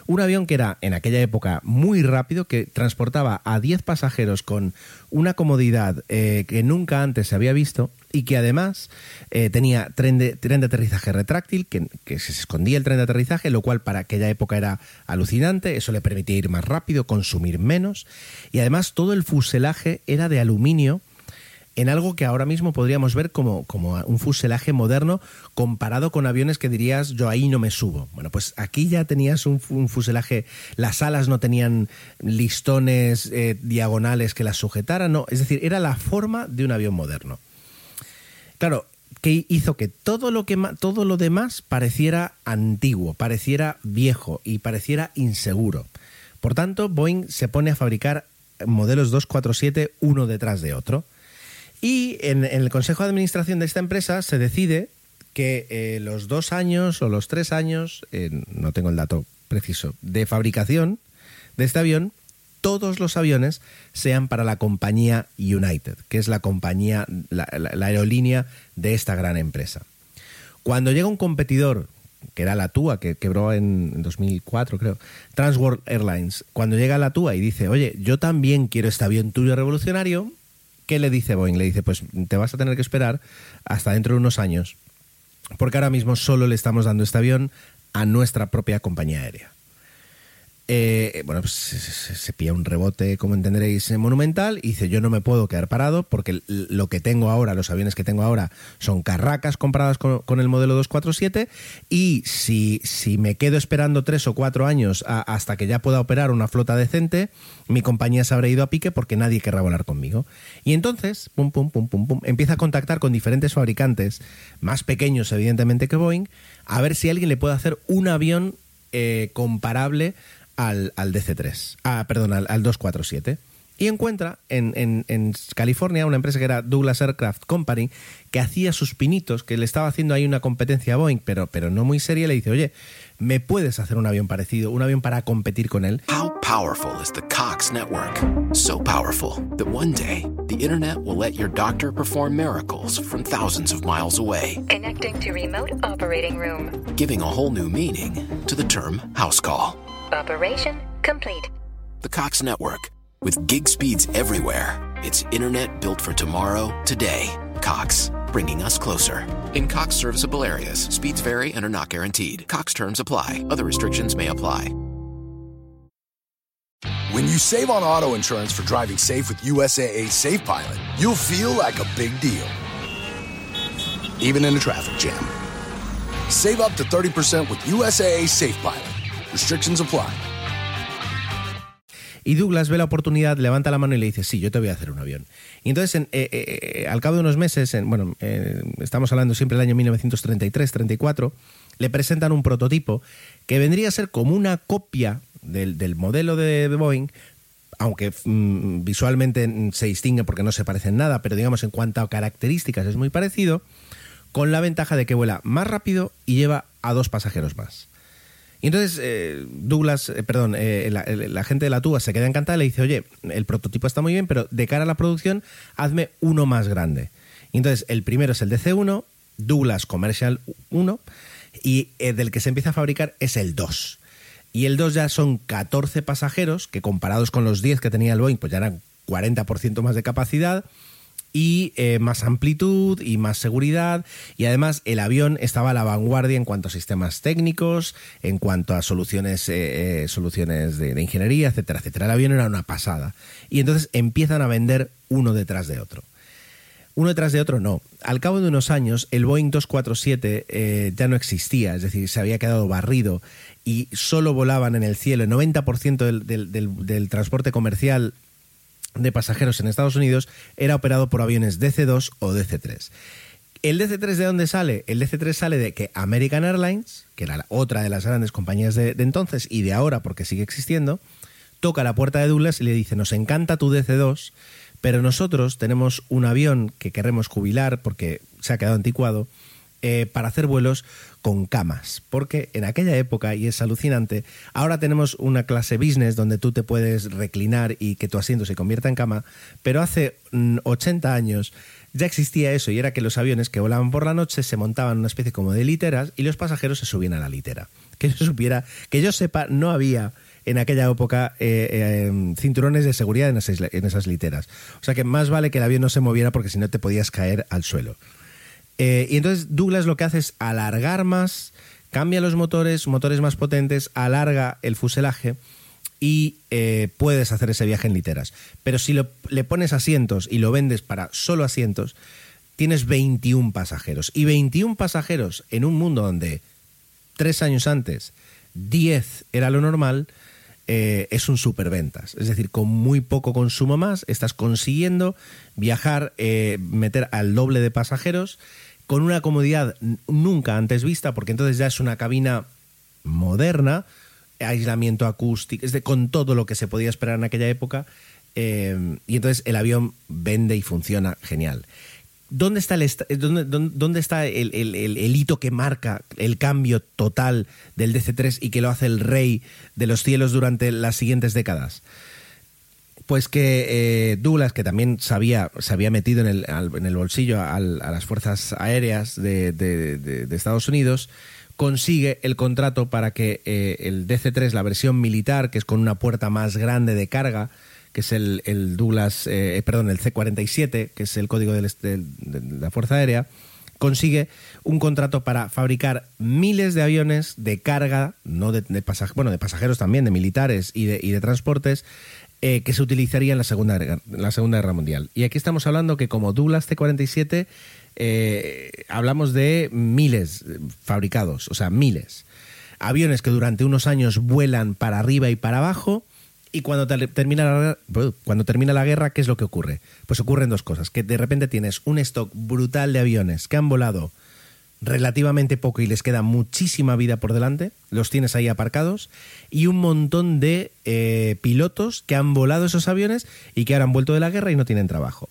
Un avión que era en aquella época muy rápido, que transportaba a 10 pasajeros con una comodidad eh, que nunca antes se había visto y que además eh, tenía tren de, tren de aterrizaje retráctil, que, que, se escondía el tren de aterrizaje, lo cual para aquella época era alucinante, eso le permitía ir más rápido, consumir menos, y además todo el fuselaje era de aluminio en algo que ahora mismo podríamos ver como, como un fuselaje moderno comparado con aviones que dirías yo ahí no me subo. Bueno, pues aquí ya tenías un, fuselaje, las alas no tenían listones eh, diagonales que las sujetaran, no, es decir, era la forma de un avión moderno. Claro, que hizo que todo lo que todo lo demás pareciera antiguo, pareciera viejo y pareciera inseguro. Por tanto, Boeing se pone a fabricar modelos 247 uno detrás de otro. Y en, el consejo de administración de esta empresa se decide que eh, los dos años o los tres años, eh, no tengo el dato preciso, de fabricación de este avión, todos los aviones sean para la compañía United, que es la compañía, la, aerolínea de esta gran empresa. Cuando llega un competidor, que era la TUA, que quebró en 2004, creo, Transworld Airlines, cuando llega la TUA y dice, oye, yo también quiero este avión tuyo revolucionario, ¿Qué le dice Boeing? Le dice, pues te vas a tener que esperar hasta dentro de unos años, porque ahora mismo solo le estamos dando este avión a nuestra propia compañía aérea. Eh, bueno, pues se, se, pilla un rebote, como entenderéis, monumental y dice, yo no me puedo quedar parado porque lo que tengo ahora, los aviones que tengo ahora, son carracas compradas con, el modelo 247 y si, si me quedo esperando tres o cuatro años hasta que ya pueda operar una flota decente, mi compañía se habrá ido a pique porque nadie querrá volar conmigo. Y entonces, pum, pum, pum, pum, pum, empieza a contactar con diferentes fabricantes, más pequeños evidentemente que Boeing, a ver si alguien le puede hacer un avión eh, comparable al, al DC3, ah, perdón, al, 247 y encuentra en, en, en, California una empresa que era Douglas Aircraft Company que hacía sus pinitos, que le estaba haciendo ahí una competencia a Boeing, pero, pero no muy seria, le dice, oye, ¿me puedes hacer un avión parecido, un avión para competir con él? How powerful is the Cox network? So powerful that one day the internet will let your doctor perform miracles from thousands of miles away. Connecting to remote operating room. Giving a whole new meaning to the term house call. Operation complete. The Cox Network. With gig speeds everywhere, it's internet built for tomorrow, today. Cox, bringing us closer. In Cox serviceable areas, speeds vary and are not guaranteed. Cox terms apply, other restrictions may apply. When you save on auto insurance for driving safe with USAA Safe Pilot, you'll feel like a big deal, even in a traffic jam. Save up to 30% with USAA Safe Pilot. Restrictions apply. Y Douglas ve la oportunidad, levanta la mano y le dice, sí, yo te voy a hacer un avión. Y entonces, eh, eh, eh, al cabo de unos meses, bueno, estamos hablando siempre del año 1933-34, le presentan un prototipo que vendría a ser como una copia del, modelo de, Boeing, aunque mm, visualmente se distingue porque no se parecen nada, pero digamos en cuanto a características es muy parecido, con la ventaja de que vuela más rápido y lleva a dos pasajeros más. Y entonces eh, Douglas, eh, perdón, eh, la, gente de la tuba se queda encantada y le dice, oye, el prototipo está muy bien, pero de cara a la producción, hazme uno más grande. Entonces el primero es el DC1, Douglas Commercial 1, y del que se empieza a fabricar es el 2. Y el 2 ya son 14 pasajeros, que comparados con los 10 que tenía el Boeing, pues ya eran 40% más de capacidad y eh, más amplitud y más seguridad y además el avión estaba a la vanguardia en cuanto a sistemas técnicos, en cuanto a soluciones, eh, eh, soluciones de, ingeniería, etcétera, etcétera. El avión era una pasada y entonces empiezan a vender uno detrás de otro. Uno detrás de otro no. Al cabo de unos años, el Boeing 247 ya no existía, es decir, se había quedado barrido y solo volaban en el cielo. El 90% del, del transporte comercial de pasajeros en Estados Unidos era operado por aviones DC-2 o DC-3. ¿El DC-3 de dónde sale? El DC-3 sale de que American Airlines, que era otra de las grandes compañías de, entonces y de ahora porque sigue existiendo, toca la puerta de Douglas y le dice, nos encanta tu DC-2, pero nosotros tenemos un avión que queremos jubilar porque se ha quedado anticuado eh, para hacer vuelos con camas, porque en aquella época, y es alucinante, ahora tenemos una clase business donde tú te puedes reclinar y que tu asiento se convierta en cama, pero hace 80 mm, años ya existía eso y era que los aviones que volaban por la noche se montaban una especie como de literas y los pasajeros se subían a la litera. Que yo supiera, que yo sepa, no había en aquella época eh, eh, cinturones de seguridad en en esas literas. O sea que más vale que el avión no se moviera porque si no te podías caer al suelo. Eh, y entonces Douglas lo que hace es alargar más, cambia los motores, motores más potentes, alarga el fuselaje y eh, puedes hacer ese viaje en literas. Pero si le pones asientos y lo vendes para solo asientos, tienes 21 pasajeros. Y 21 pasajeros en un mundo donde tres años antes 10 era lo normal, eh, es un superventas. Es decir, con muy poco consumo más, estás consiguiendo viajar, meter al doble de pasajeros con una comodidad nunca antes vista, porque entonces ya es una cabina moderna, aislamiento acústico, es de con todo lo que se podía esperar en aquella época, eh, y entonces el avión vende y funciona genial. ¿Dónde está, el, dónde, dónde está el, el, hito que marca el cambio total del DC-3 y que lo hace el rey de los cielos durante las siguientes décadas? Pues que eh, Douglas, que también sabía, se había metido en el, en el bolsillo a las fuerzas aéreas de, Estados Unidos, consigue el contrato para que eh, el DC-3, la versión militar, que es con una puerta más grande de carga, que es el, Douglas, eh, perdón, el C-47, que es el código de la Fuerza Aérea, consigue un contrato para fabricar miles de aviones de carga, no de, bueno, de pasajeros también, de militares y de, y de transportes, eh, que se utilizaría en la, segunda, la Segunda Guerra Mundial. Y aquí estamos hablando que como Douglas T-47 eh, hablamos de miles fabricados, o sea, miles. Aviones que durante unos años vuelan para arriba y para abajo. Y cuando termina, la, cuando termina la guerra, ¿qué es lo que ocurre? Pues ocurren dos cosas. Que de repente tienes un stock brutal de aviones que han volado relativamente poco y les queda muchísima vida por delante, los tienes ahí aparcados, y un montón de eh, pilotos que han volado esos aviones y que ahora han vuelto de la guerra y no tienen trabajo.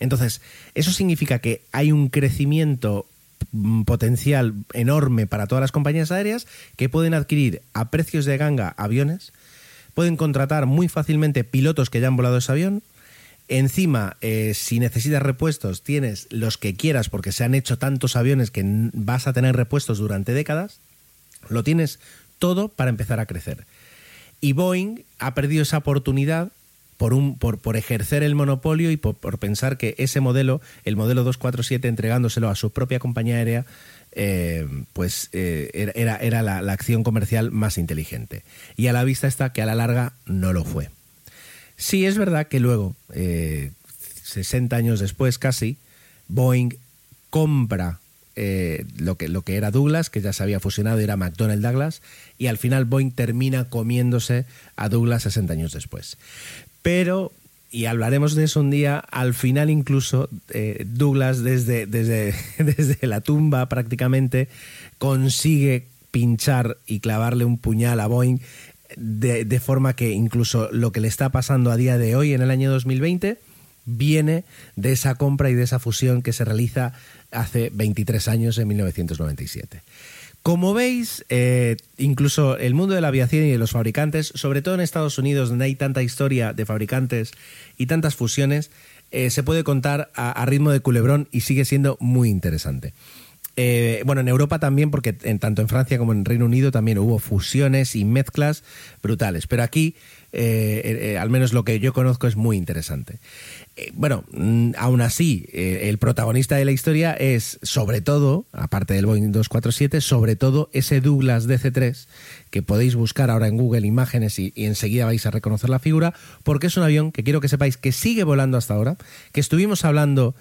Entonces, eso significa que hay un crecimiento mm, potencial enorme para todas las compañías aéreas que pueden adquirir a precios de ganga aviones, pueden contratar muy fácilmente pilotos que ya han volado ese avión, Encima, eh, si necesitas repuestos, tienes los que quieras porque se han hecho tantos aviones que vas a tener repuestos durante décadas. Lo tienes todo para empezar a crecer. Y Boeing ha perdido esa oportunidad por, un, por, por ejercer el monopolio y por, pensar que ese modelo, el modelo 247, entregándoselo a su propia compañía aérea, eh, pues eh, era, era la, acción comercial más inteligente. Y a la vista está que a la larga no lo fue. Sí, es verdad que luego, 60 eh, años después casi, Boeing compra lo, que, lo que era Douglas, que ya se había fusionado, era McDonnell Douglas, y al final Boeing termina comiéndose a Douglas 60 años después. Pero, y hablaremos de eso un día, al final incluso eh, Douglas desde, desde, <laughs> desde la tumba prácticamente consigue pinchar y clavarle un puñal a Boeing de, forma que incluso lo que le está pasando a día de hoy, en el año 2020, viene de esa compra y de esa fusión que se realiza hace 23 años, en 1997. Como veis, eh, incluso el mundo de la aviación y de los fabricantes, sobre todo en Estados Unidos, donde hay tanta historia de fabricantes y tantas fusiones, eh, se puede contar a, ritmo de culebrón y sigue siendo muy interesante. Eh, bueno, en Europa también, porque en, tanto en Francia como en Reino Unido también hubo fusiones y mezclas brutales. Pero aquí, eh, eh, al menos lo que yo conozco, es muy interesante. bueno, mm, aún así, el protagonista de la historia es, sobre todo, aparte del Boeing 247, sobre todo ese Douglas DC-3 que podéis buscar ahora en Google Imágenes y, enseguida vais a reconocer la figura, porque es un avión que quiero que sepáis que sigue volando hasta ahora, que estuvimos hablando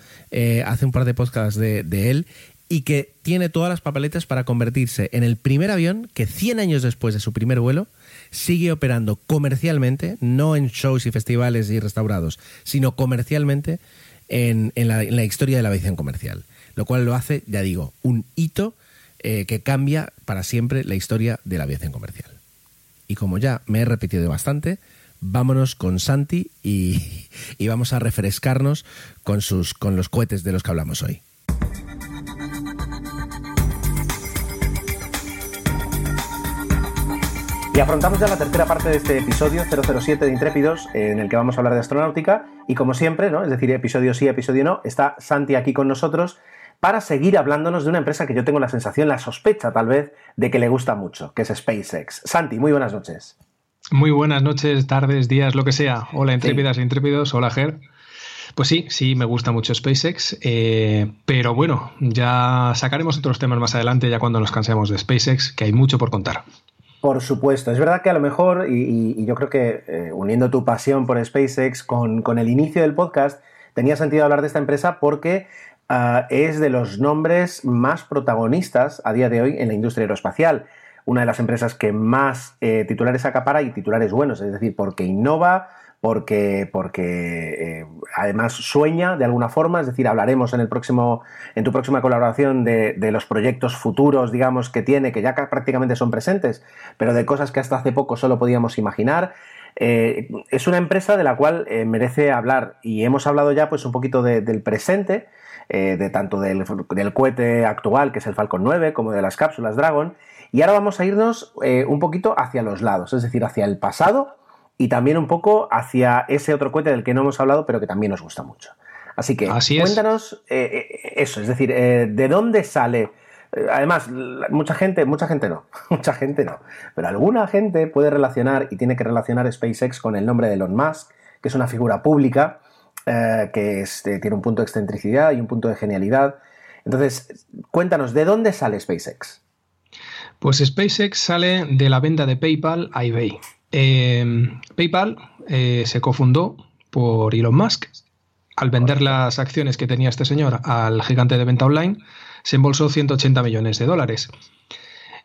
hace un par de podcasts de él y que tiene todas las papeletas para convertirse en el primer avión que 100 años después de su primer vuelo sigue operando comercialmente, no en shows y festivales y restaurados, sino comercialmente en, la, historia de la aviación comercial. Lo cual lo hace, ya digo, un hito eh, que cambia para siempre la historia de la aviación comercial. Y como ya me he repetido bastante, vámonos con Santi y, <laughs> y vamos a refrescarnos con, sus, con los cohetes de los que hablamos hoy. Y afrontamos ya la tercera parte de este episodio 007 de Intrépidos, en el que vamos a hablar de astronáutica. Y como siempre, ¿no? es decir, episodio sí, episodio no, está Santi aquí con nosotros para seguir hablándonos de una empresa que yo tengo la sensación, la sospecha tal vez, de que le gusta mucho, que es SpaceX. Santi, muy buenas noches. Muy buenas noches, tardes, días, lo que sea. Hola, intrépidas e intrépidos. Hola, Ger. Pues sí, sí, me gusta mucho SpaceX, eh, pero bueno, ya sacaremos otros temas más adelante, ya cuando nos cansemos de SpaceX, que hay mucho por contar. Por supuesto, es verdad que a lo mejor, y, yo creo que eh, uniendo tu pasión por SpaceX con, el inicio del podcast, tenía sentido hablar de esta empresa porque ah, es de los nombres más protagonistas a día de hoy en la industria aeroespacial. Una de las empresas que más eh, titulares acapara y titulares buenos, es decir, porque innova, porque, porque eh, además sueña de alguna forma, es decir, hablaremos en, el próximo, en tu próxima colaboración de, los proyectos futuros, digamos, que tiene, que ya prácticamente son presentes, pero de cosas que hasta hace poco solo podíamos imaginar. Eh, es una empresa de la cual eh, merece hablar y hemos hablado ya pues un poquito del presente, de tanto del, del, cohete actual, que es el Falcon 9, como de las cápsulas Dragon, y ahora vamos a irnos un poquito hacia los lados, es decir, hacia el pasado y también un poco hacia ese otro cohete del que no hemos hablado, pero que también nos gusta mucho. Así que cuéntanos eh, eh, eso, es decir, eh, ¿de dónde sale? Además, mucha gente, mucha gente no, <laughs> mucha gente no, pero alguna gente puede relacionar y tiene que relacionar SpaceX con el nombre de Elon Musk, que es una figura pública, que tiene un punto de excentricidad y un punto de genialidad. Entonces, cuéntanos, ¿de dónde sale SpaceX? Pues SpaceX sale de la venta de PayPal a eBay. Em, PayPal eh, se cofundó por Elon Musk. Al vender las acciones que tenía este señor al gigante de venta online, se embolsó 180 millones de dólares.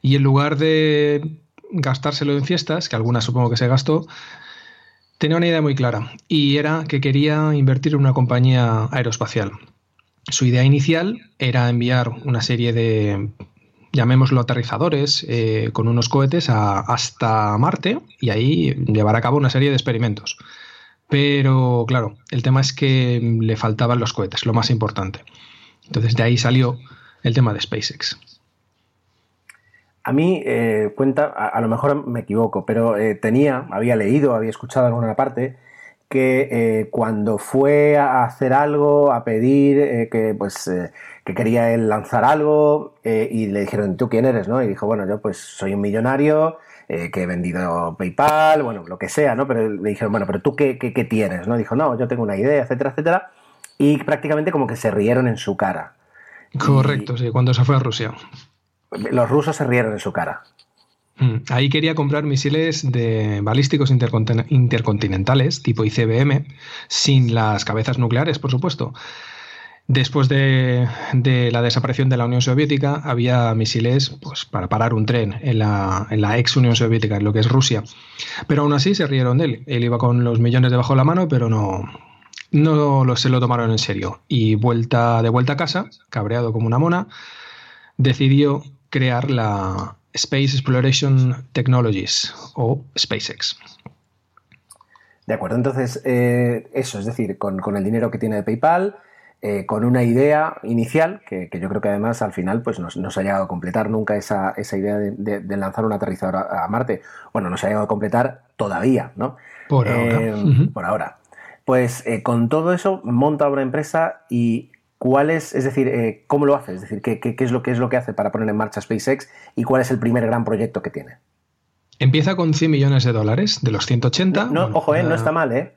Y en lugar de gastárselo en fiestas, que algunas supongo que se gastó, tenía una idea muy clara y era que quería invertir en una compañía aeroespacial. Su idea inicial era enviar una serie de, llamémoslo aterrizadores, eh, con unos cohetes hasta Marte y ahí llevar a cabo una serie de experimentos. Pero claro, el tema es que le faltaban los cohetes, lo más importante. Entonces de ahí salió el tema de SpaceX. A mí, eh, cuenta, a, lo mejor me equivoco, pero eh, tenía, había leído, había escuchado alguna parte que cuando fue a hacer algo, a pedir que pues que quería él lanzar algo y le dijeron, ¿tú quién eres? ¿no? Y dijo, bueno, yo pues soy un millonario, que he vendido PayPal, bueno, lo que sea, ¿no? Pero le dijeron, bueno, pero tú qué, qué, qué tienes? ¿no? Dijo, no, yo tengo una idea, etcétera, etcétera. Y prácticamente como que se rieron en su cara. Correcto, sí, cuando se fue a Rusia. Los rusos se rieron en su cara. Mm, ahí quería comprar misiles de balísticos intercontinentales tipo ICBM, sin las cabezas nucleares, por supuesto. Después de, la desaparición de la Unión Soviética, había misiles pues, para parar un tren en la, ex Unión Soviética, en lo que es Rusia. Pero aún así se rieron de él. Él iba con los millones debajo de la mano, pero no, no se lo tomaron en serio. Y vuelta, de vuelta a casa, cabreado como una mona, decidió crear la Space Exploration Technologies o SpaceX. De acuerdo, entonces eh, eso, es decir, con, el dinero que tiene de PayPal, eh, con una idea inicial, que, yo creo que además al final pues no, se ha llegado a completar nunca esa, idea de, lanzar un aterrizador a, Marte. Bueno, no se ha llegado a completar todavía, ¿no? Por ahora. Eh, por ahora. Pues con todo eso monta una empresa y ¿Cuál es, es decir, eh, cómo lo hace? Es decir, ¿qué, es lo, ¿qué es lo que hace para poner en marcha SpaceX y cuál es el primer gran proyecto que tiene? Empieza con 100 millones de dólares, de los 180. No, ojo, eh, no está mal, ¿eh?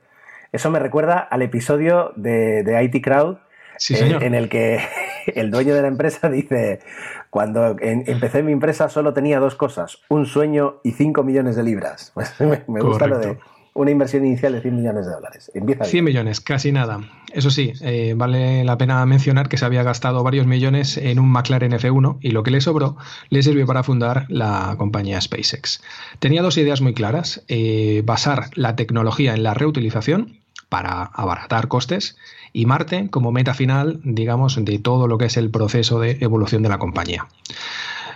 Eso me recuerda al episodio de, IT Crowd, eh, en el que <laughs> el dueño de la empresa dice, cuando empecé mi empresa solo tenía dos cosas, un sueño y 5 millones de libras. <laughs> Pues me, gusta lo de una inversión inicial de 100 millones de dólares. Empieza 100 millones, casi nada. Eso sí, eh, vale la pena mencionar que se había gastado varios millones en un McLaren F1 y lo que le sobró le sirvió para fundar la compañía SpaceX. Tenía dos ideas muy claras, eh, basar la tecnología en la reutilización para abaratar costes y Marte como meta final, digamos, de todo lo que es el proceso de evolución de la compañía.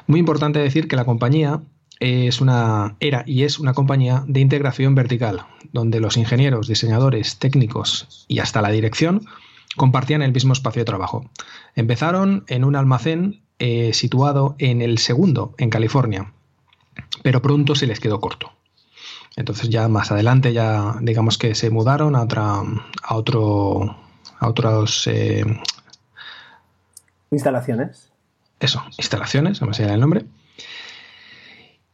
Muy importante decir que la compañía es una, era y es una compañía de integración vertical, donde los ingenieros, diseñadores, técnicos y hasta la dirección compartían el mismo espacio de trabajo. Empezaron en un almacén eh, situado en el segundo, en California, pero pronto se les quedó corto. Entonces ya más adelante ya digamos que se mudaron a otra a otro a otros eh, instalaciones. Eso, instalaciones, no me sé el nombre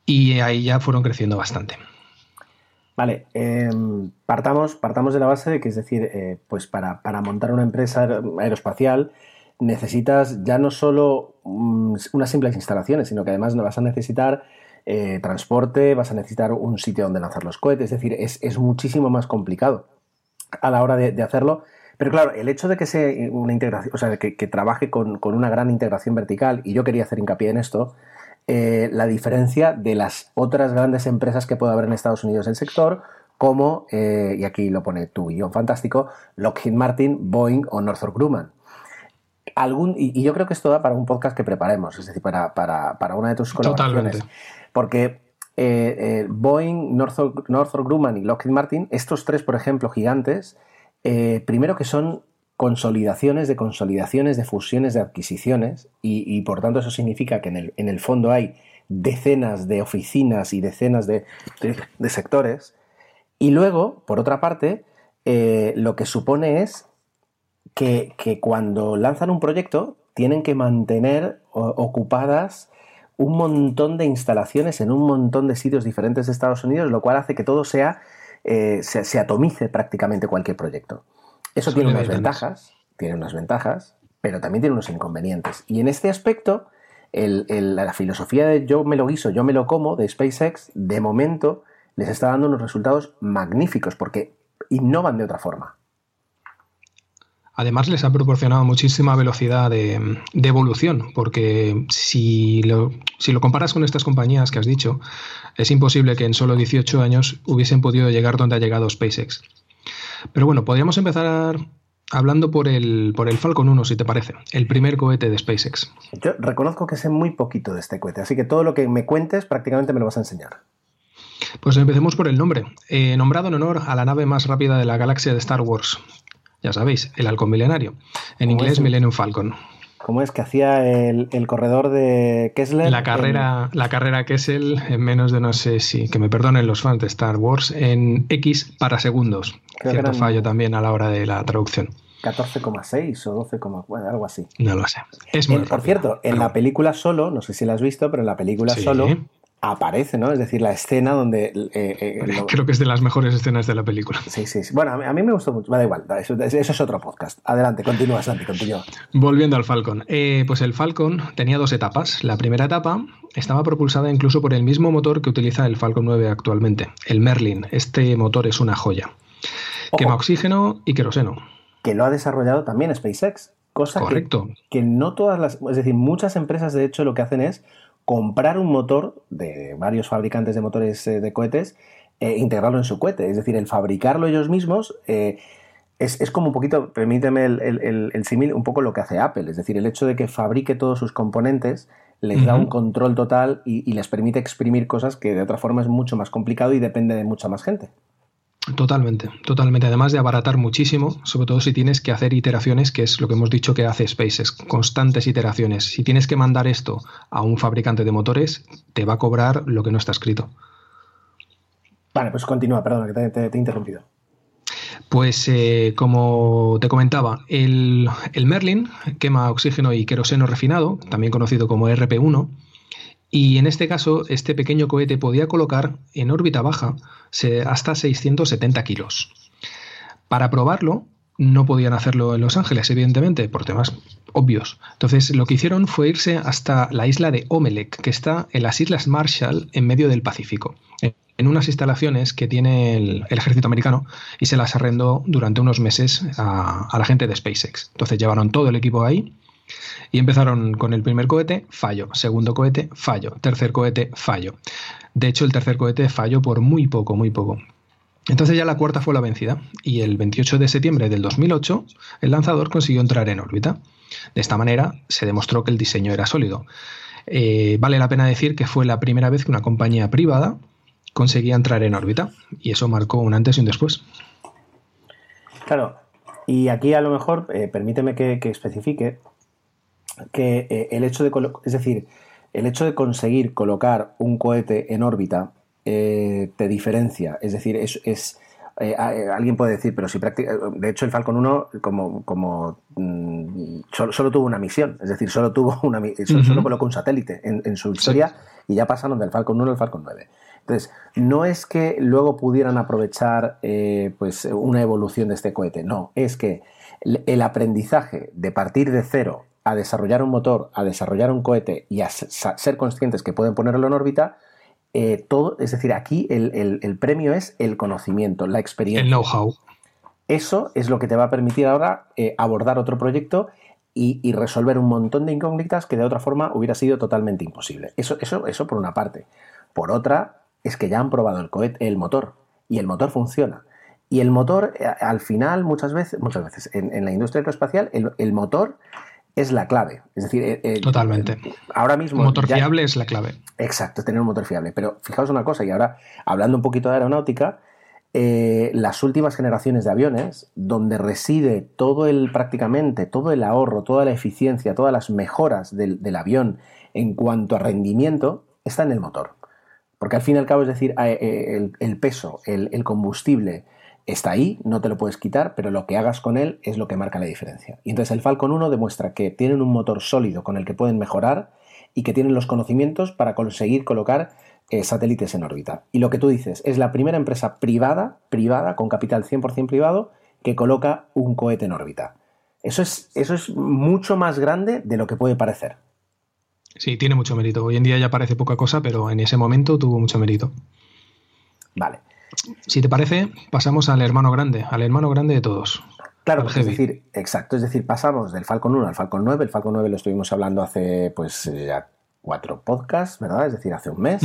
y ahí ya fueron creciendo bastante. Vale, em, partamos, partamos de la base de que es decir, eh, pues para, montar una empresa aeroespacial necesitas ya no solo mm, unas simples instalaciones, sino que además vas a necesitar eh, transporte, vas a necesitar un sitio donde lanzar los cohetes, es decir, es, muchísimo más complicado a la hora de, hacerlo. Pero claro, el hecho de que sea una integración, o sea, que, que trabaje con, una gran integración vertical, y yo quería hacer hincapié en esto, eh, la diferencia de las otras grandes empresas que puede haber en Estados Unidos del sector, como, eh, y aquí lo pone tu guion fantástico, Lockheed Martin, Boeing o Northrop Grumman. Algún, y, yo creo que esto da para un podcast que preparemos, es decir, para, una de tus colaboraciones. Porque eh, Boeing, Northrop, Northrop, Grumman y Lockheed Martin, estos tres, por ejemplo, gigantes, primero que son consolidaciones de consolidaciones, de fusiones, de adquisiciones, y, por tanto eso significa que en el, en el, fondo hay decenas de oficinas y decenas de, sectores. Y luego, por otra parte, eh, lo que supone es que, cuando lanzan un proyecto tienen que mantener ocupadas un montón de instalaciones en un montón de sitios diferentes de Estados Unidos, lo cual hace que todo sea, eh, se atomice prácticamente cualquier proyecto. Eso tiene unas ventajas, tiene unas ventajas, pero también tiene unos inconvenientes. Y en este aspecto, la filosofía de yo me lo guiso, yo me lo como de SpaceX, de momento les está dando unos resultados magníficos porque innovan de otra forma. Además les ha proporcionado muchísima velocidad de, evolución, porque si lo, si lo, comparas con estas compañías que has dicho, es imposible que en solo 18 años hubiesen podido llegar donde ha llegado SpaceX. Pero bueno, podríamos empezar hablando por el, por el Falcon 1, si te parece, el primer cohete de SpaceX. Yo reconozco que sé muy poquito de este cohete, así que todo lo que me cuentes prácticamente me lo vas a enseñar. Pues empecemos por el nombre. Eh, nombrado en honor a la nave más rápida de la galaxia de Star Wars. Ya sabéis, el halcón milenario. En inglés, Millennium Falcon. ¿Cómo es que hacía el, corredor de Kessler? La carrera, la carrera Kessel en menos de no sé si, que me perdonen los fans de Star Wars, en X para segundos. Cierto fallo también a la hora de la traducción. 14,6 o 12, algo así. No lo sé. Es muy por cierto, en la película solo, no sé si la has visto, pero en la película solo aparece, ¿no? Es decir, la escena donde... Eh, eh, <laughs> Creo que es de las mejores escenas de la película. Sí, sí. Bueno, a mí, me gustó mucho. Da igual, eso, es otro podcast. Adelante, continúa, Santi, continúa. Volviendo al Falcon. Eh, pues el Falcon tenía dos etapas. La primera etapa estaba propulsada incluso por el mismo motor que utiliza el Falcon 9 actualmente, el Merlin. Este motor es una joya. Quema oxígeno y queroseno. Que lo ha desarrollado también SpaceX. Cosa Correcto. Que, que no todas las... Es decir, muchas empresas de hecho lo que hacen es comprar un motor de varios fabricantes de motores eh, de cohetes e integrarlo en su cohete. Es decir, el fabricarlo ellos mismos eh, es, como un poquito, permíteme el, el, símil, un poco lo que hace Apple. Es decir, el hecho de que fabrique todos sus componentes les da un control total y, y les permite exprimir cosas que de otra forma es mucho más complicado y depende de mucha más gente. Totalmente, totalmente. Además de abaratar muchísimo, sobre todo si tienes que hacer iteraciones, que es lo que hemos dicho que hace SpaceX, constantes iteraciones. Si tienes que mandar esto a un fabricante de motores, te va a cobrar lo que no está escrito. Vale, pues continúa, perdona, que te, he interrumpido. Pues eh, como te comentaba, el, el Merlin quema oxígeno y queroseno refinado, también conocido como RP1, y en este caso, este pequeño cohete podía colocar en órbita baja hasta 670 kilos. Para probarlo, no podían hacerlo en Los Ángeles, evidentemente, por temas obvios. Entonces, lo que hicieron fue irse hasta la isla de Omelec, que está en las Islas Marshall, en medio del Pacífico, en unas instalaciones que tiene el, ejército americano y se las arrendó durante unos meses a, a la gente de SpaceX. Entonces, llevaron todo el equipo ahí y empezaron con el primer cohete, fallo. Segundo cohete, fallo. Tercer cohete, fallo. De hecho, el tercer cohete falló por muy poco, muy poco. Entonces ya la cuarta fue la vencida y el 28 de septiembre del 2008 el lanzador consiguió entrar en órbita. De esta manera se demostró que el diseño era sólido. Eh, vale la pena decir que fue la primera vez que una compañía privada conseguía entrar en órbita y eso marcó un antes y un después. Claro, y aquí a lo mejor, eh, permíteme que, especifique, que eh, el hecho de, es decir, el hecho de conseguir colocar un cohete en órbita eh, te diferencia, es decir, es, es eh, alguien puede decir, pero si de hecho el Falcon 1 como, como mm, solo, tuvo una misión, es decir, solo tuvo una solo, colocó un satélite en, su historia y ya pasaron del Falcon 1 al Falcon 9. Entonces, no es que luego pudieran aprovechar pues una evolución de este cohete, no, es que el aprendizaje de partir de cero a desarrollar un motor, a desarrollar un cohete y a ser conscientes que pueden ponerlo en órbita, eh, todo, es decir, aquí el, premio es el conocimiento, la experiencia. El know-how. Eso es lo que te va a permitir ahora eh, abordar otro proyecto y, resolver un montón de incógnitas que de otra forma hubiera sido totalmente imposible. Eso, eso, eso por una parte. Por otra, es que ya han probado el, cohete, el motor y el motor funciona. Y el motor, eh, al final, muchas veces, muchas veces en, la industria aeroespacial, el, el motor es la clave. Es decir, eh, eh, totalmente. Ahora mismo. Un motor fiable es la clave. Exacto, tener un motor fiable. Pero fijaos una cosa, y ahora hablando un poquito de aeronáutica, eh, las últimas generaciones de aviones, donde reside todo el, prácticamente, todo el ahorro, toda la eficiencia, todas las mejoras del, avión en cuanto a rendimiento, está en el motor. Porque al fin y al cabo, es decir, el, peso, el combustible, está ahí, no te lo puedes quitar, pero lo que hagas con él es lo que marca la diferencia. Y entonces el Falcon 1 demuestra que tienen un motor sólido con el que pueden mejorar y que tienen los conocimientos para conseguir colocar eh, satélites en órbita. Y lo que tú dices, es la primera empresa privada, privada, con capital 100% privado, que coloca un cohete en órbita. Eso es, eso es mucho más grande de lo que puede parecer. Sí, tiene mucho mérito. Hoy en día ya parece poca cosa, pero en ese momento tuvo mucho mérito. Vale. Si te parece, pasamos al hermano grande, al hermano grande de todos. Claro, es decir, exacto, es decir, pasamos del Falcon 1 al Falcon 9. El Falcon 9 lo estuvimos hablando hace pues ya cuatro podcasts, ¿verdad? Es decir, hace un mes.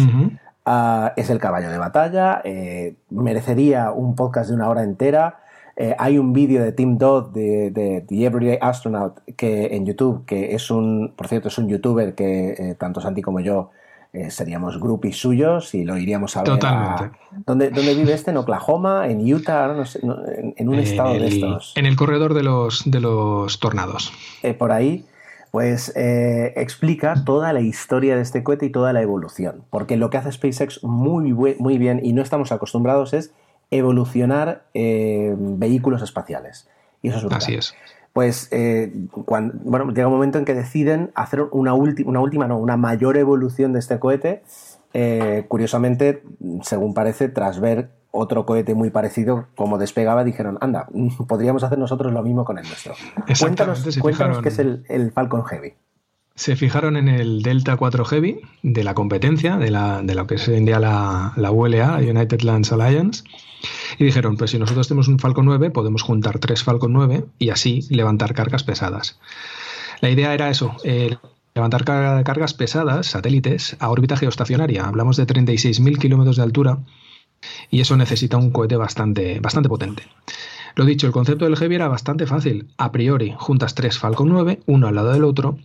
Ah, es el caballo de batalla, eh, merecería un podcast de una hora entera. Eh, hay un vídeo de Tim Dodd de, The Everyday Astronaut que en YouTube, que es un, por cierto, es un youtuber que eh, tanto Santi como yo seríamos groupies suyos y lo iríamos a ver. Totalmente. ¿dónde, vive este? ¿En Oklahoma? ¿En Utah? No sé, en, un estado de estos. En el corredor de los, de los tornados. por ahí pues eh, explica toda la historia de este cohete y toda la evolución. Porque lo que hace SpaceX muy, muy bien y no estamos acostumbrados es evolucionar eh, vehículos espaciales. Y eso es Así es. Pues eh, bueno, llega un momento en que deciden hacer una, una última, no, una mayor evolución de este cohete. curiosamente, según parece, tras ver otro cohete muy parecido, como despegaba, dijeron, anda, podríamos hacer nosotros lo mismo con el nuestro. Cuéntanos, cuéntanos qué es el, Falcon Heavy. Se fijaron en el Delta 4 Heavy de la competencia, de, la, de lo que es hoy en día la, la ULA, United Lands Alliance, y dijeron, pues si nosotros tenemos un Falcon 9, podemos juntar tres Falcon 9 y así levantar cargas pesadas. La idea era eso, levantar cargas pesadas, satélites, a órbita geoestacionaria. Hablamos de 36.000 kilómetros de altura y eso necesita un cohete bastante, bastante potente. Lo dicho, el concepto del Heavy era bastante fácil. A priori, juntas tres Falcon 9, uno al lado del otro,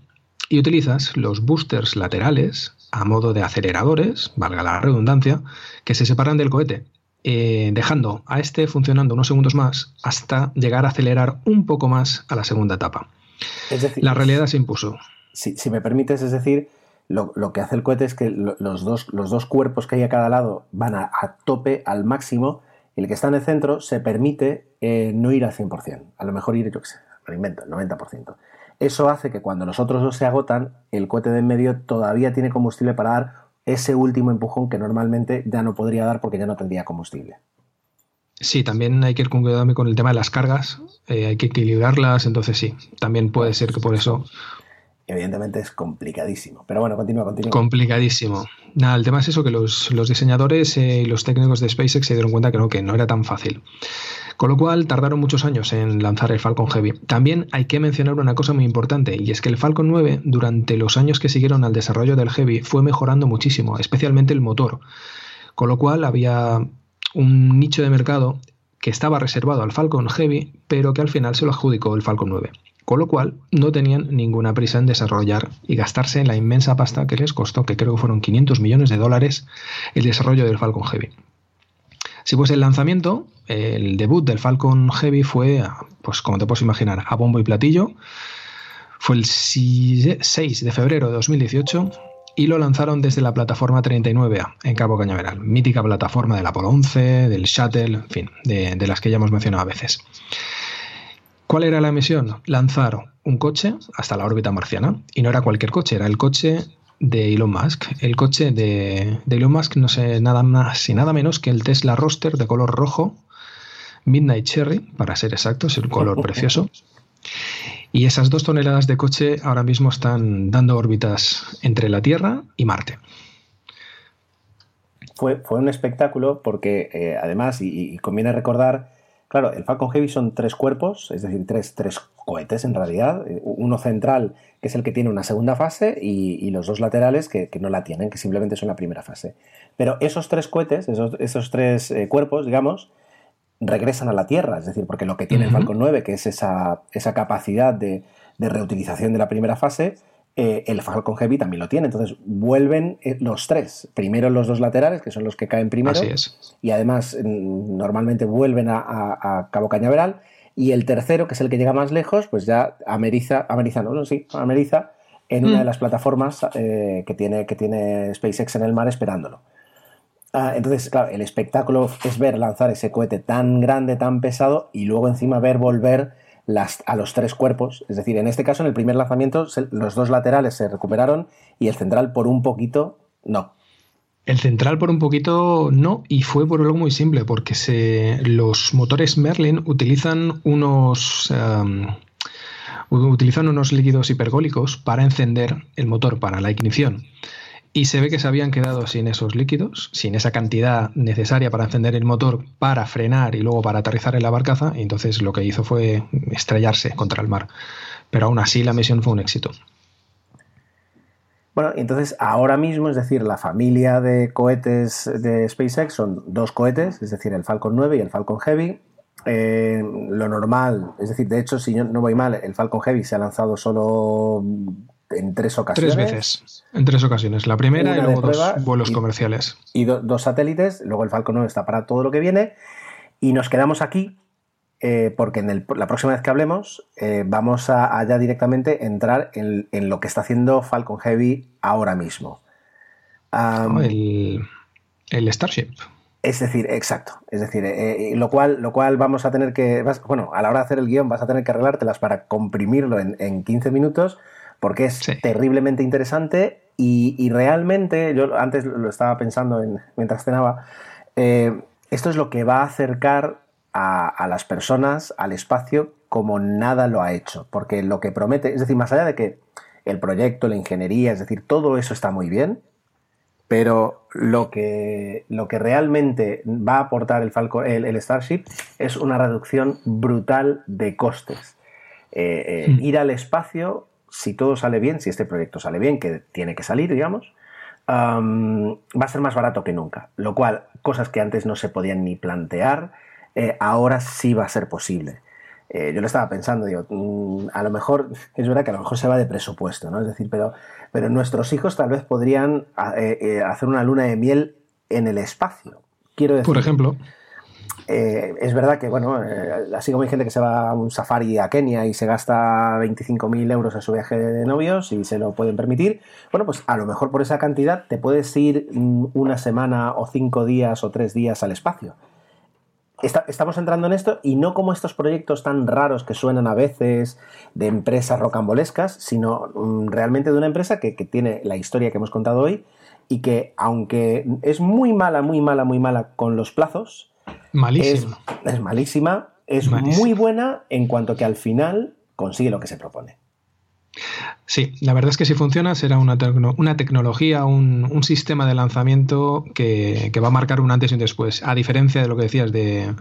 y utilizas los boosters laterales a modo de aceleradores, valga la redundancia, que se separan del cohete, eh, dejando a este funcionando unos segundos más hasta llegar a acelerar un poco más a la segunda etapa. la realidad se impuso. Si, si me permites, es decir, lo, que hace el cohete es que los dos, los dos cuerpos que hay a cada lado van a, tope, al máximo, y el que está en el centro se permite eh, no ir al 100%, a lo mejor ir, yo qué sé, lo invento, el 90%. Eso hace que cuando los otros dos se agotan, el cohete de en medio todavía tiene combustible para dar ese último empujón que normalmente ya no podría dar porque ya no tendría combustible. Sí, también hay que ir con cuidado con el tema de las cargas, eh, hay que equilibrarlas, entonces sí, también puede ser que por eso evidentemente es complicadísimo. Pero bueno, continúa, continúa. Complicadísimo. Nada, el tema es eso, que los, diseñadores eh, y los técnicos de SpaceX se dieron cuenta que no, que no era tan fácil. Con lo cual tardaron muchos años en lanzar el Falcon Heavy. También hay que mencionar una cosa muy importante, y es que el Falcon 9, durante los años que siguieron al desarrollo del Heavy, fue mejorando muchísimo, especialmente el motor. Con lo cual había un nicho de mercado que estaba reservado al Falcon Heavy, pero que al final se lo adjudicó el Falcon 9 con lo cual no tenían ninguna prisa en desarrollar y gastarse en la inmensa pasta que les costó, que creo que fueron 500 millones de dólares, el desarrollo del Falcon Heavy. Si pues el lanzamiento, el debut del Falcon Heavy fue, pues como te puedes imaginar, a bombo y platillo. Fue el 6 de febrero de 2018 y lo lanzaron desde la plataforma 39A en Cabo Cañaveral, mítica plataforma del Apolo 11, del Shuttle, en fin, de, de las que ya hemos mencionado a veces. ¿Cuál era la misión? Lanzar un coche hasta la órbita marciana. Y no era cualquier coche, era el coche de Elon Musk. El coche de, Elon Musk no sé nada más y nada menos que el Tesla Roster de color rojo, Midnight Cherry, para ser exactos, el color <laughs> precioso. Y esas dos toneladas de coche ahora mismo están dando órbitas entre la Tierra y Marte. Fue, fue un espectáculo porque eh, además, y conviene recordar, Claro, el Falcon Heavy son tres cuerpos, es decir, tres, tres cohetes en realidad. Eh, uno central, que es el que tiene una segunda fase, y, los dos laterales que, no la tienen, que simplemente son la primera fase. Pero esos tres cohetes, esos, tres eh, cuerpos, digamos, regresan a la Tierra, es decir, porque lo que tiene el Falcon 9, que es esa, esa capacidad de, de reutilización de la primera fase, eh, el Falcon Heavy también lo tiene. Entonces vuelven eh, los tres. Primero los dos laterales, que son los que caen primero. Y además mm, normalmente vuelven a, Cabo Cañaveral. Y el tercero, que es el que llega más lejos, pues ya ameriza, ameriza, no, sí, ameriza en una de mm. las plataformas eh, que, tiene, que tiene SpaceX en el mar esperándolo. Ah, entonces, claro, el espectáculo es ver lanzar ese cohete tan grande, tan pesado, y luego encima ver volver a los tres cuerpos. Es decir, en este caso, en el primer lanzamiento, los dos laterales se recuperaron y el central por un poquito no. El central por un poquito no, y fue por algo muy simple, porque se, los motores Merlin utilizan unos, utilizaron unos líquidos hipergólicos para encender el motor para la ignición. Y se ve que se habían quedado sin esos líquidos, sin esa cantidad necesaria para encender el motor, para frenar y luego para aterrizar en la barcaza. Y entonces lo que hizo fue estrellarse contra el mar. Pero aún así la misión fue un éxito. Bueno, entonces ahora mismo, es decir, la familia de cohetes de SpaceX son dos cohetes, es decir, el Falcon 9 y el Falcon Heavy. Eh, lo normal, es decir, de hecho, si yo no voy mal, el Falcon Heavy se ha lanzado solo en tres ocasiones. Tres veces, en tres ocasiones. La primera y luego dos vuelos comerciales. Y dos satélites, luego el Falcon 9 está para todo lo que viene. Y nos quedamos aquí eh, porque en la próxima vez que hablemos eh, vamos a, ya directamente entrar en, lo que está haciendo Falcon Heavy ahora mismo. el, el, Starship. Es decir, exacto. Es decir, eh, lo, cual, lo cual vamos a tener que. bueno, a la hora de hacer el guion vas a tener que arreglártelas para comprimirlo en, en 15 minutos porque es terriblemente interesante y, realmente, yo antes lo estaba pensando mientras cenaba, eh, esto es lo que va a acercar a, las personas al espacio como nada lo ha hecho, porque lo que promete, es decir, más allá de que el proyecto, la ingeniería, es decir, todo eso está muy bien, pero lo que, lo que realmente va a aportar el, Falcon, el, Starship es una reducción brutal de costes. Eh, eh, hmm. Ir al espacio si todo sale bien, si este proyecto sale bien, que tiene que salir, digamos, va a ser más barato que nunca. Lo cual, cosas que antes no se podían ni plantear, eh, ahora sí va a ser posible. Eh, yo lo estaba pensando, digo, mm, a lo mejor, <laughs> es verdad que a lo mejor se va de presupuesto, ¿no? Es decir, pero, pero nuestros hijos tal vez podrían eh, hacer una luna de miel en el espacio. Quiero decir. Por ejemplo. Eh, es verdad que, bueno, eh, así como hay gente que se va a un safari a Kenia y se gasta 25.000 euros en su viaje de novios y se lo pueden permitir, bueno, pues a lo mejor por esa cantidad te puedes ir mm, una semana o cinco días o tres días al espacio. estamos entrando en esto y no como estos proyectos tan raros que suenan a veces de empresas rocambolescas, sino mm, realmente de una empresa que tiene la historia que hemos contado hoy y que, aunque es muy mala, muy mala, muy mala con los plazos, Malísima. Es, malísima, es muy buena en cuanto que al final consigue lo que se propone. Sí, la verdad es que si funciona será una, una tecnología, un, sistema de lanzamiento que, va a marcar un antes y un después, a diferencia de lo que decías de,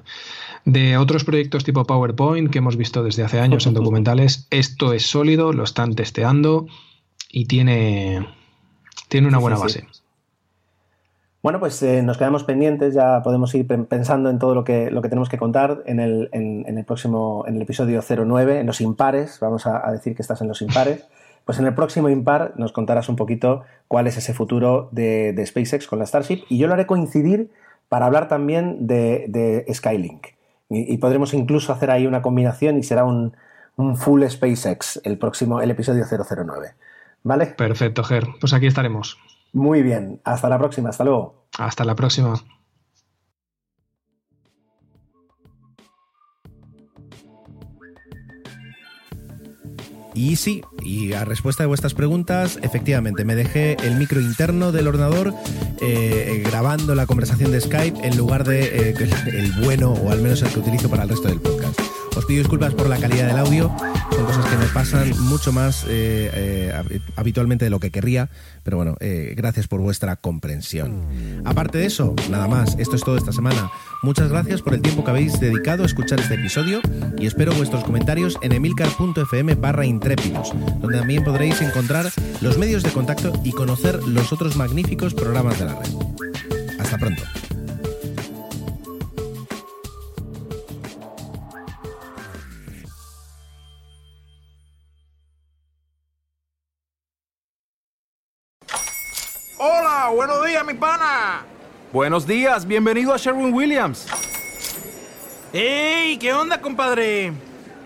de otros proyectos tipo PowerPoint que hemos visto desde hace años en <laughs> documentales. Esto es sólido, lo están testeando y tiene, tiene una buena base. Bueno, pues eh, nos quedamos pendientes, ya podemos ir pensando en todo lo que, lo que tenemos que contar en el, en, el próximo, en el episodio 09, en los impares, vamos a, decir que estás en los impares. Pues en el próximo impar nos contarás un poquito cuál es ese futuro de, SpaceX con la Starship y yo lo haré coincidir para hablar también de, Skylink. Y, podremos incluso hacer ahí una combinación y será un, un full SpaceX el próximo, el episodio 009. ¿Vale? Perfecto, Ger. Pues aquí estaremos. Muy bien, hasta la próxima, hasta luego. Hasta la próxima. Y sí, y a respuesta de vuestras preguntas, efectivamente, me dejé el micro interno del ordenador eh, grabando la conversación de Skype en lugar de eh, <laughs> el bueno, o al menos el que utilizo para el resto del podcast. Os pido disculpas por la calidad del audio, son cosas que me pasan mucho más eh, eh, habitualmente de lo que querría, pero bueno, eh, gracias por vuestra comprensión. Aparte de eso, nada más, esto es todo esta semana. Muchas gracias por el tiempo que habéis dedicado a escuchar este episodio y espero vuestros comentarios en emilcar.fm barra intrépidos, donde también podréis encontrar los medios de contacto y conocer los otros magníficos programas de la red. Hasta pronto. buenos días, mi pana. Buenos días, bienvenido a Sherwin Williams. ¡Ey! ¿Qué onda, compadre?